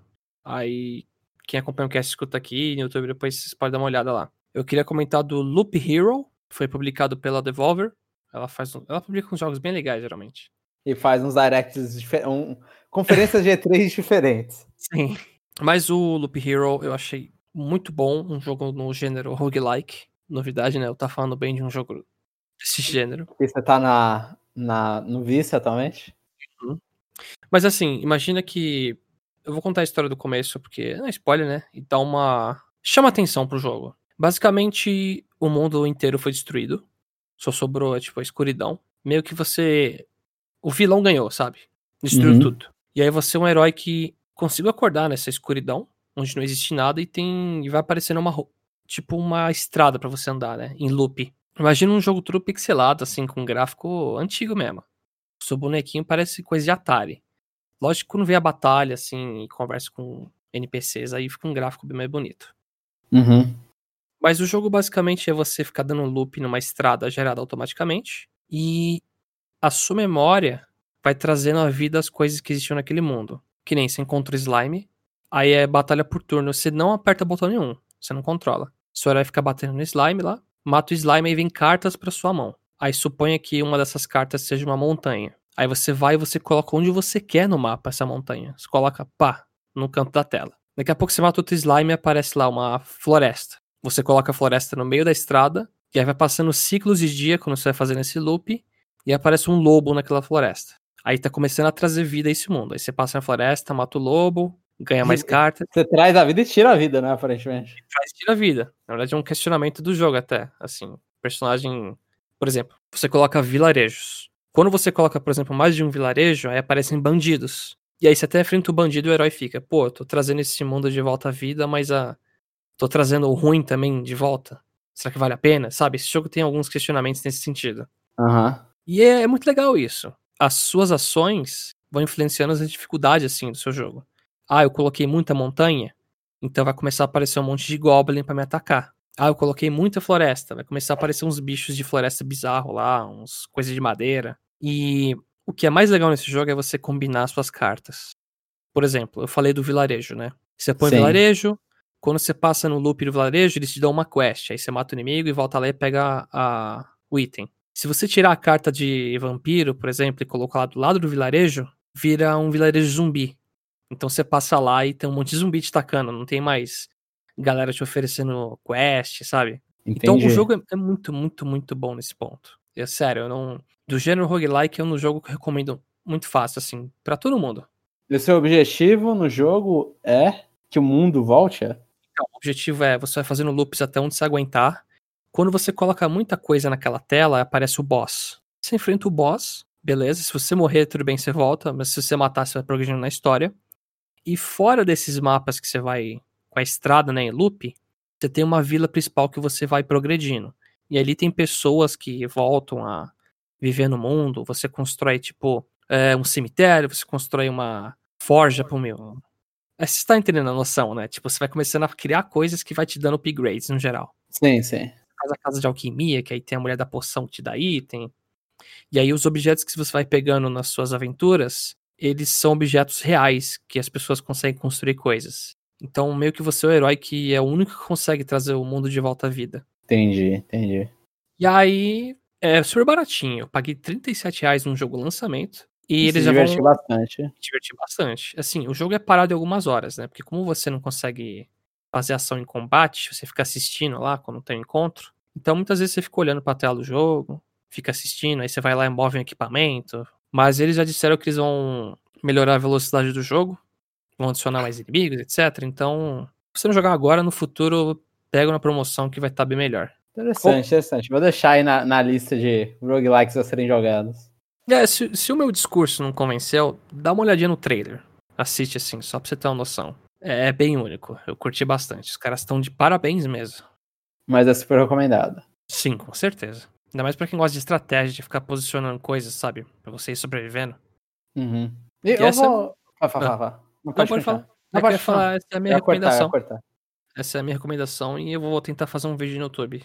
Aí, quem acompanha o cast escuta aqui no YouTube, depois vocês podem dar uma olhada lá. Eu queria comentar do Loop Hero, foi publicado pela Devolver. Ela faz, ela publica uns jogos bem legais, geralmente. E faz uns directs, um, conferências G3 diferentes. Sim. Mas o Loop Hero eu achei muito bom, um jogo no gênero roguelike. Novidade, né? Eu tá falando bem de um jogo desse gênero. E você tá na, na, no vice atualmente? Uhum. Mas assim, imagina que. Eu vou contar a história do começo, porque não é spoiler, né? E dá uma. chama atenção pro jogo. Basicamente, o mundo inteiro foi destruído. Só sobrou, tipo, a escuridão. Meio que você. O vilão ganhou, sabe? Destruiu uhum. tudo. E aí você é um herói que conseguiu acordar nessa escuridão, onde não existe nada, e tem. E vai aparecendo uma. Tipo uma estrada para você andar, né? Em loop. Imagina um jogo tudo pixelado, assim, com um gráfico antigo mesmo. O seu bonequinho parece coisa de Atari. Lógico que quando vê a batalha, assim, e conversa com NPCs, aí fica um gráfico bem mais bonito. Uhum. Mas o jogo basicamente é você ficar dando loop numa estrada gerada automaticamente. E a sua memória vai trazendo à vida as coisas que existiam naquele mundo. Que nem você encontra o slime, aí é batalha por turno. Você não aperta botão nenhum, você não controla. Seu herói fica batendo no slime lá, mata o slime e vem cartas para sua mão. Aí suponha que uma dessas cartas seja uma montanha. Aí você vai e você coloca onde você quer no mapa essa montanha. Você coloca pá no canto da tela. Daqui a pouco você mata outro slime e aparece lá uma floresta. Você coloca a floresta no meio da estrada, e aí vai passando ciclos de dia quando você vai fazendo esse loop, e aparece um lobo naquela floresta. Aí tá começando a trazer vida a esse mundo. Aí você passa na floresta, mata o lobo, ganha mais cartas. Você traz a vida e tira a vida, né, aparentemente. Traz e tira a vida. Na verdade, é um questionamento do jogo até. Assim, personagem. Por exemplo, você coloca vilarejos. Quando você coloca, por exemplo, mais de um vilarejo, aí aparecem bandidos. E aí você até enfrenta o bandido e o herói fica, pô, eu tô trazendo esse mundo de volta à vida, mas a. tô trazendo o ruim também de volta. Será que vale a pena? Sabe? Esse jogo tem alguns questionamentos nesse sentido. Aham. Uhum. E é, é muito legal isso. As suas ações vão influenciando as dificuldades, assim, do seu jogo. Ah, eu coloquei muita montanha, então vai começar a aparecer um monte de goblin para me atacar. Ah, eu coloquei muita floresta, vai começar a aparecer uns bichos de floresta bizarro lá, uns coisas de madeira. E o que é mais legal nesse jogo é você combinar suas cartas. Por exemplo, eu falei do vilarejo, né? Você põe Sim. vilarejo, quando você passa no loop do vilarejo, eles te dão uma quest. Aí você mata o inimigo e volta lá e pega a, o item. Se você tirar a carta de vampiro, por exemplo, e colocar lá do lado do vilarejo, vira um vilarejo zumbi. Então você passa lá e tem um monte de zumbi te tacando, não tem mais galera te oferecendo quest, sabe? Entendi. Então o jogo é, é, muito, muito, muito bom nesse ponto. É sério, eu não. Do gênero roguelike é um jogo que eu recomendo muito fácil, assim, para todo mundo. E o seu objetivo no jogo é que o mundo volte? É? Então, o objetivo é você vai fazendo loops até onde você aguentar. Quando você coloca muita coisa naquela tela, aparece o boss. Você enfrenta o boss, beleza. Se você morrer, tudo bem, você volta. Mas se você matar, você vai progredindo na história. E fora desses mapas que você vai com a estrada, né, em loop, você tem uma vila principal que você vai progredindo. E ali tem pessoas que voltam a viver no mundo. Você constrói, tipo, é, um cemitério, você constrói uma forja pro meu. É, você está entendendo a noção, né? Tipo, você vai começando a criar coisas que vai te dando upgrades no geral. Sim, sim. Faz a casa de alquimia, que aí tem a mulher da poção que te dá item. E aí os objetos que você vai pegando nas suas aventuras, eles são objetos reais que as pessoas conseguem construir coisas. Então, meio que você é o herói que é o único que consegue trazer o mundo de volta à vida. Entendi, entendi. E aí, é super baratinho. Eu paguei 37 reais num jogo lançamento. E Se eles já divertir vão bastante. me divertir bastante. Assim, o jogo é parado em algumas horas, né? Porque como você não consegue fazer ação em combate, você fica assistindo lá quando tem um encontro. Então, muitas vezes você fica olhando pra tela do jogo, fica assistindo, aí você vai lá e move um equipamento. Mas eles já disseram que eles vão melhorar a velocidade do jogo, vão adicionar mais inimigos, etc. Então, se você não jogar agora, no futuro, pega uma promoção que vai estar bem melhor. Interessante, interessante. Vou deixar aí na, na lista de roguelikes a serem jogados. É, se, se o meu discurso não convenceu, dá uma olhadinha no trailer. Assiste assim, só pra você ter uma noção. É, é bem único. Eu curti bastante. Os caras estão de parabéns mesmo. Mas é super recomendado. Sim, com certeza. Ainda mais pra quem gosta de estratégia, de ficar posicionando coisas, sabe? Pra você ir sobrevivendo. Uhum. E eu essa- vou. Fala, fala, Ah. fala, fala. Não pode, pode falar. Eu Não, queria pode falar. falar, essa é a minha Eu cortar, ia recomendação. cortar. Essa é a minha recomendação e eu vou tentar fazer um vídeo no YouTube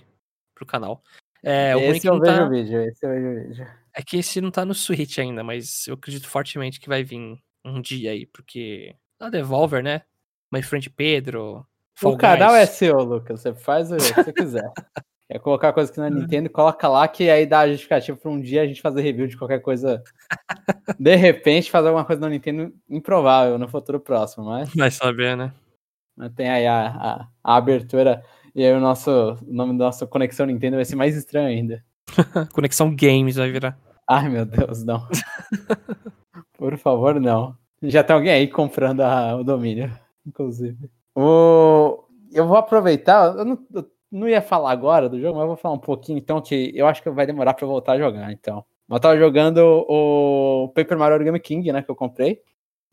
pro canal. É, o é Esse que eu vejo tá, o vídeo, esse eu vejo o vídeo. é que esse não tá no Switch ainda, mas eu acredito fortemente que vai vir um dia aí, porque a Devolver, né? My Friend Pedro, Fall O canal Guys. é seu, Lucas. Você faz o que você quiser. Quer colocar coisa que não é Nintendo, coloca lá que aí dá a justificativa pra um dia a gente fazer review de qualquer coisa. De repente, fazer alguma coisa na Nintendo improvável no futuro próximo, mas, Vai saber, né? mas tem aí a, a, a abertura. E aí o nosso o nome da nossa conexão Nintendo vai ser mais estranho ainda. Conexão Games vai virar. Ai, meu Deus, não. Por favor, não. Já tem alguém aí comprando a- o domínio, inclusive. O... Eu vou aproveitar, eu não, eu não ia falar agora do jogo, mas eu vou falar um pouquinho, então, que eu acho que vai demorar pra eu voltar a jogar, então. Eu tava jogando o Paper Mario Origami King, né, que eu comprei.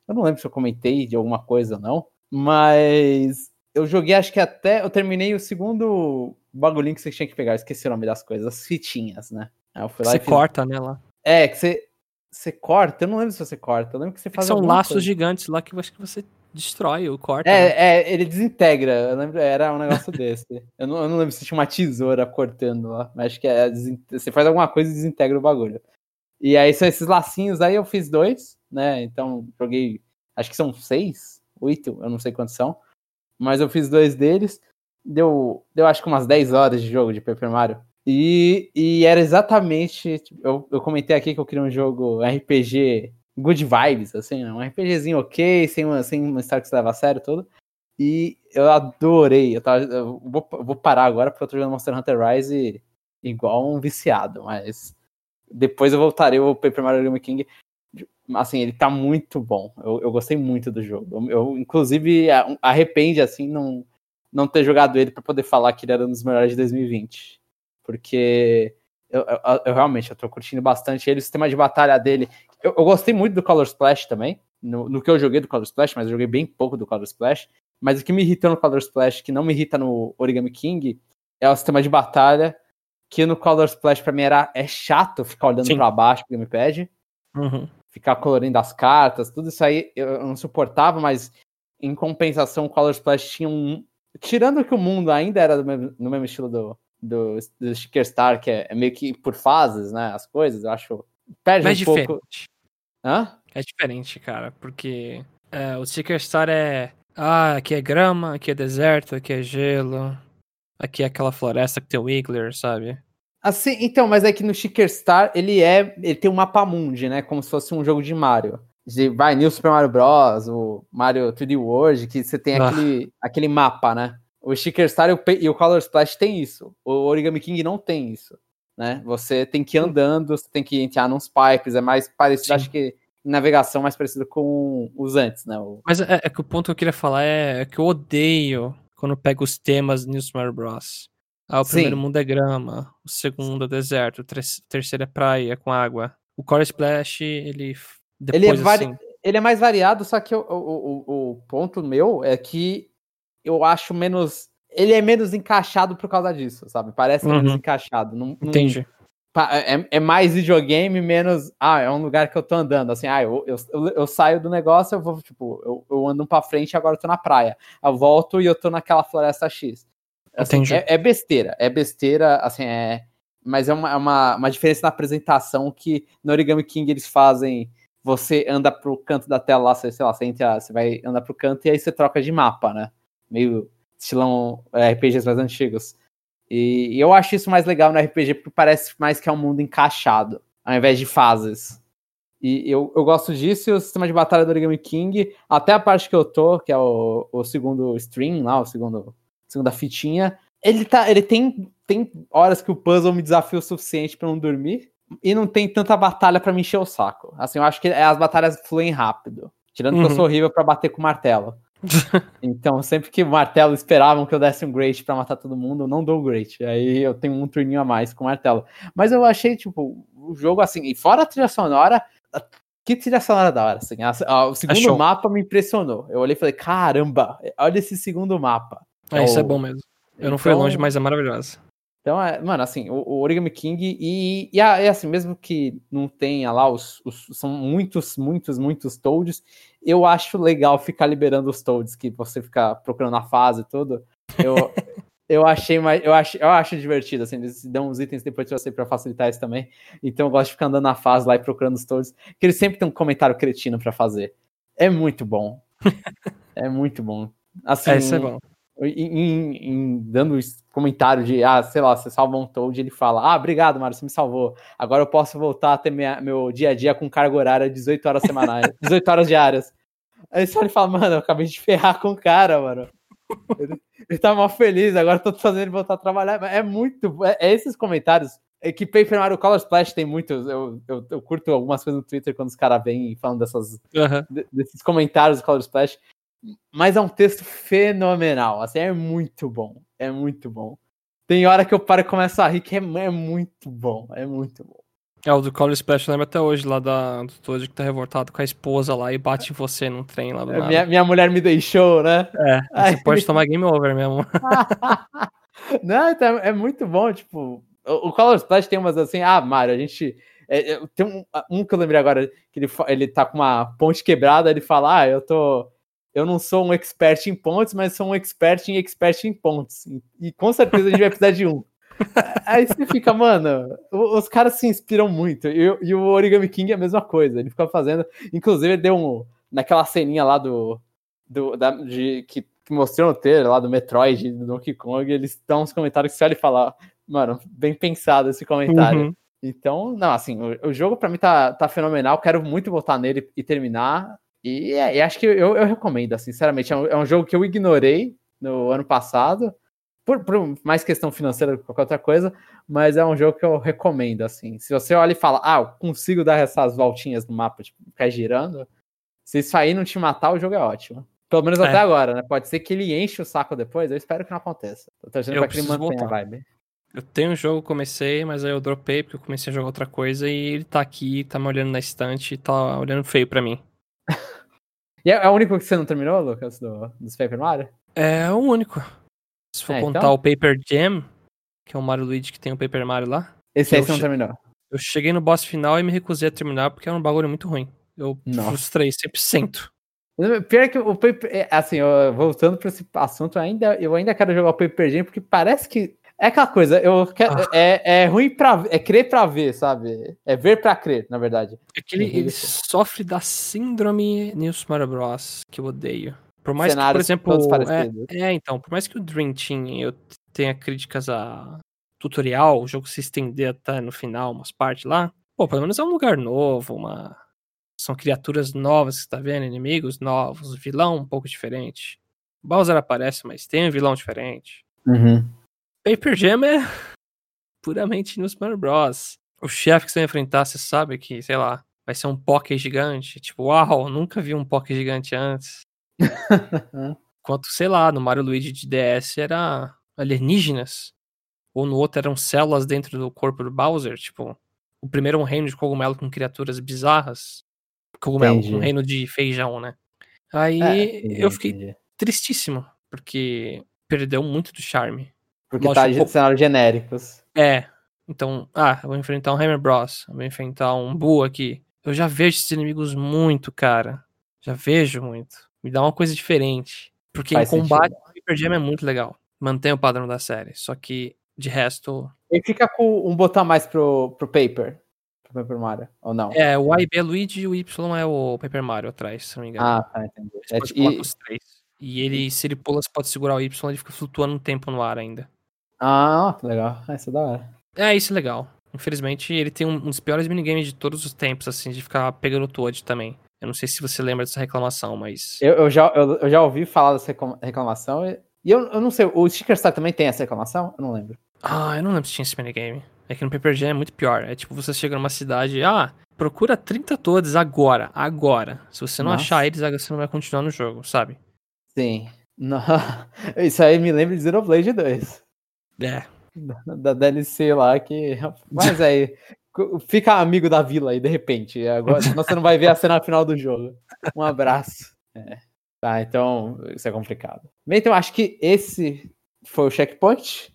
Eu não lembro se eu comentei de alguma coisa ou não, mas eu joguei, acho que até, eu terminei o segundo bagulhinho que você tinha que pegar, eu esqueci o nome das coisas, as fitinhas, né. Aí eu fui lá Você fiz corta, né, lá. é, que você, você corta, eu não lembro se você corta, eu lembro que você É que faz são laços coisa. gigantes lá que eu acho que você destrói ou corta. né? É, é, ele desintegra, eu lembro, era um negócio desse. Eu não, eu não lembro se tinha uma tesoura cortando lá, mas acho que é, você faz alguma coisa e desintegra o bagulho. E aí são esses lacinhos aí, eu fiz dois, né, então joguei, acho que são seis, oito, eu não sei quantos são, mas eu fiz dois deles, deu, deu acho que umas 10 horas de jogo de Paper Mario. E, e era exatamente. tipo, Eu, eu comentei aqui que eu queria um jogo RPG good vibes, assim, né? um RPGzinho ok, sem uma, sem uma história que se leva a sério todo. E eu adorei. Eu, tava, eu vou, vou parar agora porque eu tô jogando Monster Hunter Rise igual um viciado, mas depois eu voltarei ao Paper Mario Origami King. Assim, ele tá muito bom. Eu, eu gostei muito do jogo. Eu, inclusive, arrepende, assim, não, não ter jogado ele pra poder falar que ele era um dos melhores de 2020 porque eu, eu- eu realmente eu tô curtindo bastante ele, o sistema de batalha dele. Eu, eu gostei muito do Color Splash também, no, no que eu joguei do Color Splash, mas eu joguei bem pouco do Color Splash. Mas o que me irritou no Color Splash, que não me irrita no Origami King, é o sistema de batalha, que no Color Splash pra mim era, é chato ficar olhando Sim. pra baixo pro gamepad Uhum. ficar colorindo as cartas, tudo isso aí eu não suportava, mas em compensação o Color Splash tinha um. Tirando que o mundo ainda era do mesmo- no mesmo estilo do, do, do Sticker Star, que é, é meio que por fases, né? As coisas, eu acho. Perde Mas um pouco. diferente. Hã? É diferente, cara, porque é, o Sticker Star é. Ah, aqui é grama, aqui é deserto, aqui é gelo, aqui é aquela floresta que tem o Wiggler, sabe? Assim, então, mas é que no Sticker Star ele é. Ele tem um mapa mundi, né? Como se fosse um jogo de Mario. De, vai, New Super Mario Bros., o Mario 3D World, que você tem Ah. aquele, aquele mapa, né? O Sticker Star e o, e Color Splash tem isso. O Origami King não tem isso. Né? Você tem que ir andando, você tem que entrar nos pipes, é mais parecido, Sim. acho que navegação mais parecido com os antes, né? O- Mas é, é que o ponto que eu queria falar é, é que eu odeio quando eu pego os temas New Super Bros. Ah, o Sim. primeiro mundo é grama, o segundo é deserto, o tre- terceiro é praia com água. O Core Splash, ele. Depois, Ele é, vari- assim, ele é mais variado, só que o, o, o, o ponto meu é que eu acho menos. Ele é menos encaixado por causa disso, sabe? Parece é menos Uhum. encaixado. Não, não- entendi. pa- é, é mais videogame, menos. Ah, é um lugar que eu tô andando. Assim, ah, eu, eu, eu, eu saio do negócio, eu vou, tipo, eu, eu ando pra frente e agora eu tô na praia. Eu volto e eu tô naquela floresta X. Assim, Entendi. é, é besteira. É besteira, assim, é. mas é uma, uma, uma diferença na apresentação que no Origami King eles fazem. Você anda pro canto da tela lá, sei lá, você, entra, você vai andar pro canto e aí você troca de mapa, né? Meio estilão é, RPGs mais antigos. E, e eu acho isso mais legal no RPG porque parece mais que é um mundo encaixado, ao invés de fases. E eu, eu gosto disso e o sistema de batalha do Origami King, até a parte que eu tô, que é o, o segundo stream lá, o segundo, segunda fitinha, ele, tá, ele tem, tem horas que o puzzle me desafia o suficiente para não dormir e não tem tanta batalha para me encher o saco. Assim, eu acho que as batalhas fluem rápido. Tirando uhum. que eu sou uhum. horrível para bater com martelo. então, sempre que o martelo esperavam que eu desse um great para matar todo mundo, eu não dou o great. Aí eu tenho um turninho a mais com o martelo. Mas eu achei, tipo, o jogo assim, e fora a trilha sonora, que trilha sonora da hora, assim. A, a, o segundo mapa me impressionou. Eu olhei e falei, caramba, olha esse segundo mapa. É, isso é bom mesmo. Eu então, não fui longe, mas é maravilhoso. Então, é, mano, assim, o, o Origami King e, e, é assim, mesmo que não tenha lá os, os, São muitos, muitos, muitos Toads, eu acho legal ficar liberando os Toads, que você fica procurando a fase e tudo. Eu, eu achei mais. Eu acho, eu acho divertido, assim, eles dão uns itens depois de você pra facilitar isso também. Então eu gosto de ficar andando na fase lá e procurando os Toads, que eles sempre têm um comentário cretino para fazer. É muito bom. é muito bom. Assim, é, isso é bom em, em, dando comentário de, ah, sei lá, você salva um Toad, ele fala, ah, obrigado, Mário, você me salvou. Agora eu posso voltar a ter minha, meu dia a dia com carga horária 18 horas semanais, 18 horas diárias. Aí só ele fala, mano, eu acabei de ferrar com o cara, mano. Ele, ele tá mal feliz, agora eu tô fazendo ele voltar a trabalhar. É muito, é, é esses comentários. É que Paper Mario Color Splash tem muitos. Eu, eu, eu, curto algumas coisas no Twitter quando os caras vêm falando dessas, uhum. desses comentários do Color Splash. Mas é um texto fenomenal. Assim, é muito bom. É muito bom. Tem hora que eu paro e começo a rir, que é, é muito bom. É muito bom. É, o do Color Splash lembra até hoje lá da, do Toad que tá revoltado com a esposa lá e bate em você num trem lá do é, minha, minha, mulher me deixou, né? É, Aí... você pode tomar game over mesmo. Não, então é, é muito bom, tipo, o, o Color Splash tem umas assim, ah, Mário, a gente. É, é, tem um, um que eu lembrei agora, que ele, ele tá com uma ponte quebrada, ele fala, ah, eu tô eu não sou um expert em pontos, mas sou um expert em expert em pontos. E com certeza a gente vai precisar de um. Aí você fica, mano, os caras se inspiram muito. E, e, o Origami King é a mesma coisa. Ele fica fazendo. Inclusive, ele deu um. Naquela ceninha lá do. do da, de, que, que mostrou no trailer lá do Metroid, do Donkey Kong, eles dão uns comentários que você olha e fala, mano, bem pensado esse comentário. Uhum. Então, não, assim, o, o jogo para mim tá, tá fenomenal. Quero muito voltar nele e terminar. E, é, e acho que eu, eu recomendo, sinceramente. É um, é um, jogo que eu ignorei no ano passado, por, por, mais questão financeira do que qualquer outra coisa, mas é um jogo que eu recomendo, assim. Se você olha e fala, ah, eu consigo dar essas voltinhas no mapa, tipo, ficar girando, se isso aí não te matar, o jogo é ótimo. Pelo menos é. até agora, né? Pode ser que ele enche o saco depois, eu espero que não aconteça. Tô torcendo pra que ele mantenha a vibe. Eu tenho um jogo, comecei, mas aí eu dropei porque eu comecei a jogar outra coisa e ele tá aqui, tá me olhando na estante e tá olhando feio pra mim. E é, é o único que você não terminou, Lucas, do, dos Paper Mario? É o único. Se for é, contar então? o Paper Jam, que é o Mario Luigi que tem o Paper Mario lá. Esse aí você não terminou. Eu cheguei no boss final e me recusei a terminar porque era um bagulho muito ruim. Eu Nossa. frustrei 100%. Pior que o Paper. É, assim, voltando para esse assunto, ainda, eu ainda quero jogar o Paper Jam porque parece que é aquela coisa, eu quero, ah. é, é ruim pra é crer pra ver, sabe? É ver pra crer, na verdade. É que ele, ele sofre da síndrome New Super Bros, que eu odeio. Por mais Cenários que, por exemplo. É, é, então, por mais que o Dream Team eu tenha críticas a tutorial, o jogo se estender até no final, umas partes lá, pô, pelo menos é um lugar novo, uma. São criaturas novas que você tá vendo, inimigos novos, vilão um pouco diferente. Bowser aparece, mas tem um vilão diferente. Uhum. Paper Jam é puramente no Super Bros. O chefe que você vai enfrentar, você sabe que, sei lá, vai ser um Poké gigante. Tipo, uau, nunca vi um Poké gigante antes. Enquanto, sei lá, no Mario Luigi de DS era alienígenas. Ou no outro eram células dentro do corpo do Bowser. Tipo, o primeiro é um reino de cogumelo com criaturas bizarras. Cogumelo, entendi. um reino de feijão, né? Aí é, entendi, eu fiquei entendi. tristíssimo, porque perdeu muito do charme. Porque Lógico, tá de cenários genéricos. É. Então, ah, eu vou enfrentar um Hammer Bros. Eu vou enfrentar um Buu aqui. Eu já vejo esses inimigos muito, cara. Já vejo muito. Me dá uma coisa diferente. Porque Faz em combate, o Hyper Jam é muito legal. Mantém o padrão da série. Só que, de resto, Ele fica com um botão a mais pro, pro Paper. Pro Paper Mario, ou não? É, o A e B é Luigi e o Y é o Paper Mario atrás, se não me engano. Ah, tá, entendi. Você É, pode e- pular os três. E ele, se ele pula, você pode segurar o Y, ele fica flutuando um tempo no ar ainda. Ah, legal. Ah, Isso é da hora. É, isso é legal. Infelizmente, ele tem um, um dos piores minigames de todos os tempos, assim, de ficar pegando o Toad também. Eu não sei se você lembra dessa reclamação, mas. Eu, eu já, eu, eu já ouvi falar dessa reclama- reclamação. E e eu, eu não sei, o Sticker Star também tem essa reclamação? Eu não lembro. Ah, eu não lembro se tinha esse minigame. É que no Paper Jam é muito pior. É tipo, você chega numa cidade, ah, procura 30 Toads agora, agora. Se você não Nossa. achar eles, você não vai continuar no jogo, sabe? Sim. Não, Isso aí me lembra de Xenoblade 2. É. Da, da DLC lá que. Mas aí. Fica amigo da vila aí, de repente. Agora, senão você não vai ver a cena final do jogo. Um abraço. É. Tá, então isso é complicado. Bem, então acho que esse foi o checkpoint.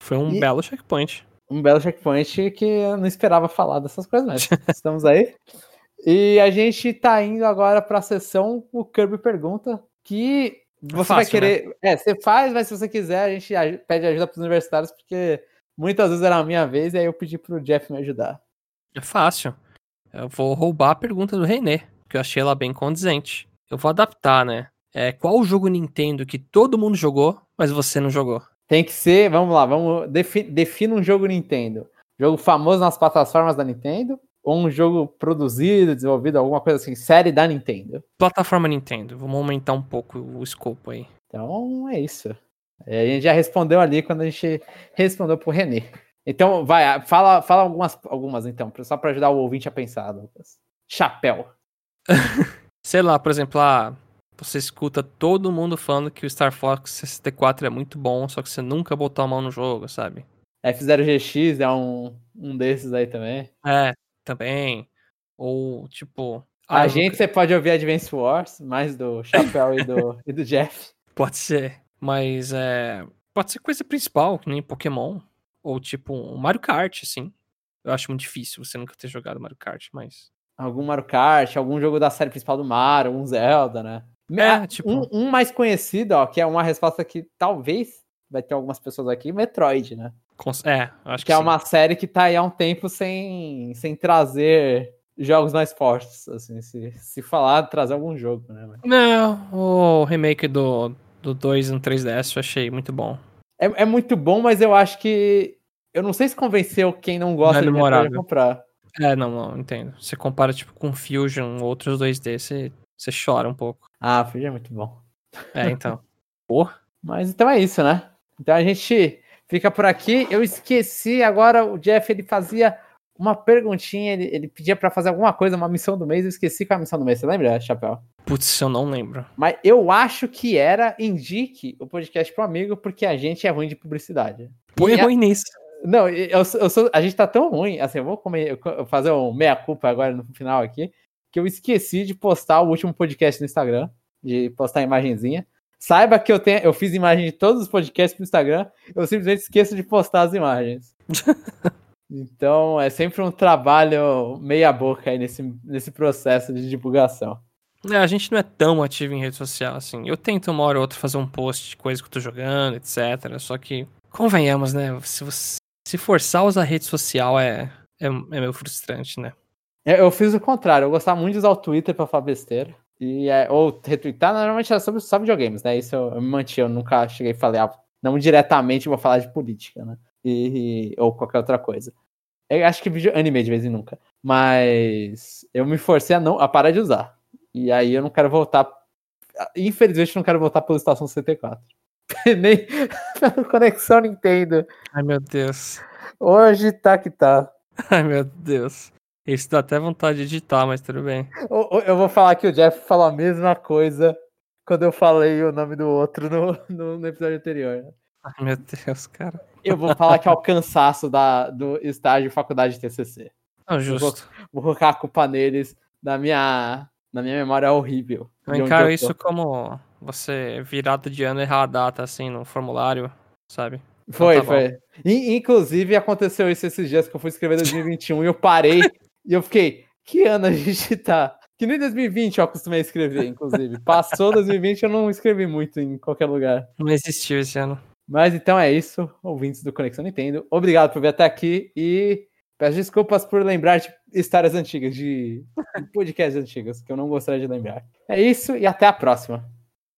Foi um E- belo checkpoint. Um belo checkpoint que eu não esperava falar dessas coisas, mas estamos aí. E a gente tá indo agora para a sessão o Kirby Pergunta, que você vai fácil, né? querer. É, você faz, mas se você quiser, a gente pede ajuda para os universitários, porque muitas vezes era a minha vez, e aí eu pedi pro Jeff me ajudar. É fácil. Eu vou roubar a pergunta do René, que eu achei ela bem condizente. Eu vou adaptar, né? É, qual o jogo Nintendo que todo mundo jogou, mas você não jogou? Tem que ser, vamos lá, vamos defi defina um jogo Nintendo. Jogo famoso nas plataformas da Nintendo, ou um jogo produzido, desenvolvido, alguma coisa assim, série da Nintendo. Plataforma Nintendo. Vamos aumentar um pouco o escopo aí. Então é isso. É, a gente já respondeu ali quando a gente respondeu pro Renê. Então, vai, fala, fala algumas, algumas então, só para ajudar o ouvinte a pensar, Lucas. Chapéu. Sei lá, por exemplo, ah, você escuta todo mundo falando que o Star Fox 64 é muito bom, só que você nunca botou a mão no jogo, sabe? F0GX é um, um desses aí também. É, também. Ou, tipo. a ah, gente, você pode ouvir Advance Wars, mais do Chapéu e, do, e do Jeff. Pode ser. Mas é. Pode ser coisa principal, que nem Pokémon. Ou tipo um Mario Kart, assim. Eu acho muito difícil você nunca ter jogado Mario Kart, mas. Algum Mario Kart, algum jogo da série principal do Mario, um Zelda, né? É, tipo. Um, um mais conhecido, ó, que é uma resposta que talvez vai ter algumas pessoas aqui, Metroid, né? É, acho Que que, é sim. uma série que tá aí há um tempo sem, sem trazer jogos mais fortes, assim, se, se falar, trazer algum jogo, né? Não, o remake do, do 2 no 3DS eu achei muito bom. É, é muito bom, mas eu acho que. Eu não sei se convenceu quem não gosta Não é de memorável. comprar. É, não, não, entendo. Você compara, tipo, com Fusion, outros 2D, você, você chora um pouco. Ah, Fuji é muito bom. É, então. Porra. Mas então é isso, né? Então a gente fica por aqui. Eu esqueci agora, o Jeff ele fazia uma perguntinha, ele, ele pedia pra fazer alguma coisa, uma missão do mês. Eu esqueci qual é a missão do mês, você lembra, Chapéu? Putz, eu não lembro. Mas eu acho que era indique o podcast pro amigo, porque a gente é ruim de publicidade. Põe E a- ruim nisso. Não, eu, sou- eu sou, a gente tá tão ruim, assim, eu vou comer- eu fazer um meia-culpa agora no final aqui, que eu esqueci de postar o último podcast no Instagram, de postar a imagenzinha. Saiba que eu, tenho, eu fiz imagem de todos os podcasts pro Instagram, eu simplesmente esqueço de postar as imagens. então é sempre um trabalho meia-boca aí nesse, nesse processo de divulgação. É, a gente não é tão ativo em rede social, assim. Eu tento uma hora ou outra fazer um post de coisa que eu tô jogando, etc. Só que, convenhamos, né? Se, você, se forçar a usar rede social é, é, é meio frustrante, né? Eu, eu fiz o contrário, eu gostava muito de usar o Twitter pra falar besteira. E, é, ou retweetar, normalmente era sobre só videogames, né? Isso eu, eu me mantinha, eu nunca cheguei a falar, ah, não diretamente vou falar de política, né? E, ou qualquer outra coisa. Eu acho que vídeo anime de vez em nunca. Mas eu me forcei a, não, a parar de usar. E aí eu não quero voltar. Infelizmente, eu não quero voltar pela estação 64. Nem pela conexão Nintendo. Ai, meu Deus. Hoje tá que tá. Ai, meu Deus. Isso dá até vontade de editar, mas tudo bem. Eu vou falar que o Jeff falou a mesma coisa quando eu falei o nome do outro no, no, no episódio anterior. Ai, meu Deus, cara. Eu vou falar que é o cansaço da, do estágio faculdade de TCC. Não, justo. Vou colocar a culpa neles. Na minha, na minha memória horrível. Eu encaro isso como você virado de ano errar a data, assim, no formulário, sabe? Foi, tá bom. foi. In- inclusive, aconteceu isso esses dias que eu fui escrever 2021 e eu parei e eu fiquei, que ano a gente tá? Que nem 2020 eu acostumei a escrever, inclusive. Passou 2020 eu não escrevi muito em qualquer lugar. Não existiu esse ano. Mas então é isso, ouvintes do Conexão Nintendo. Obrigado por vir até aqui e peço desculpas por lembrar de histórias antigas, de podcasts antigos, que eu não gostaria de lembrar. É isso e até a próxima.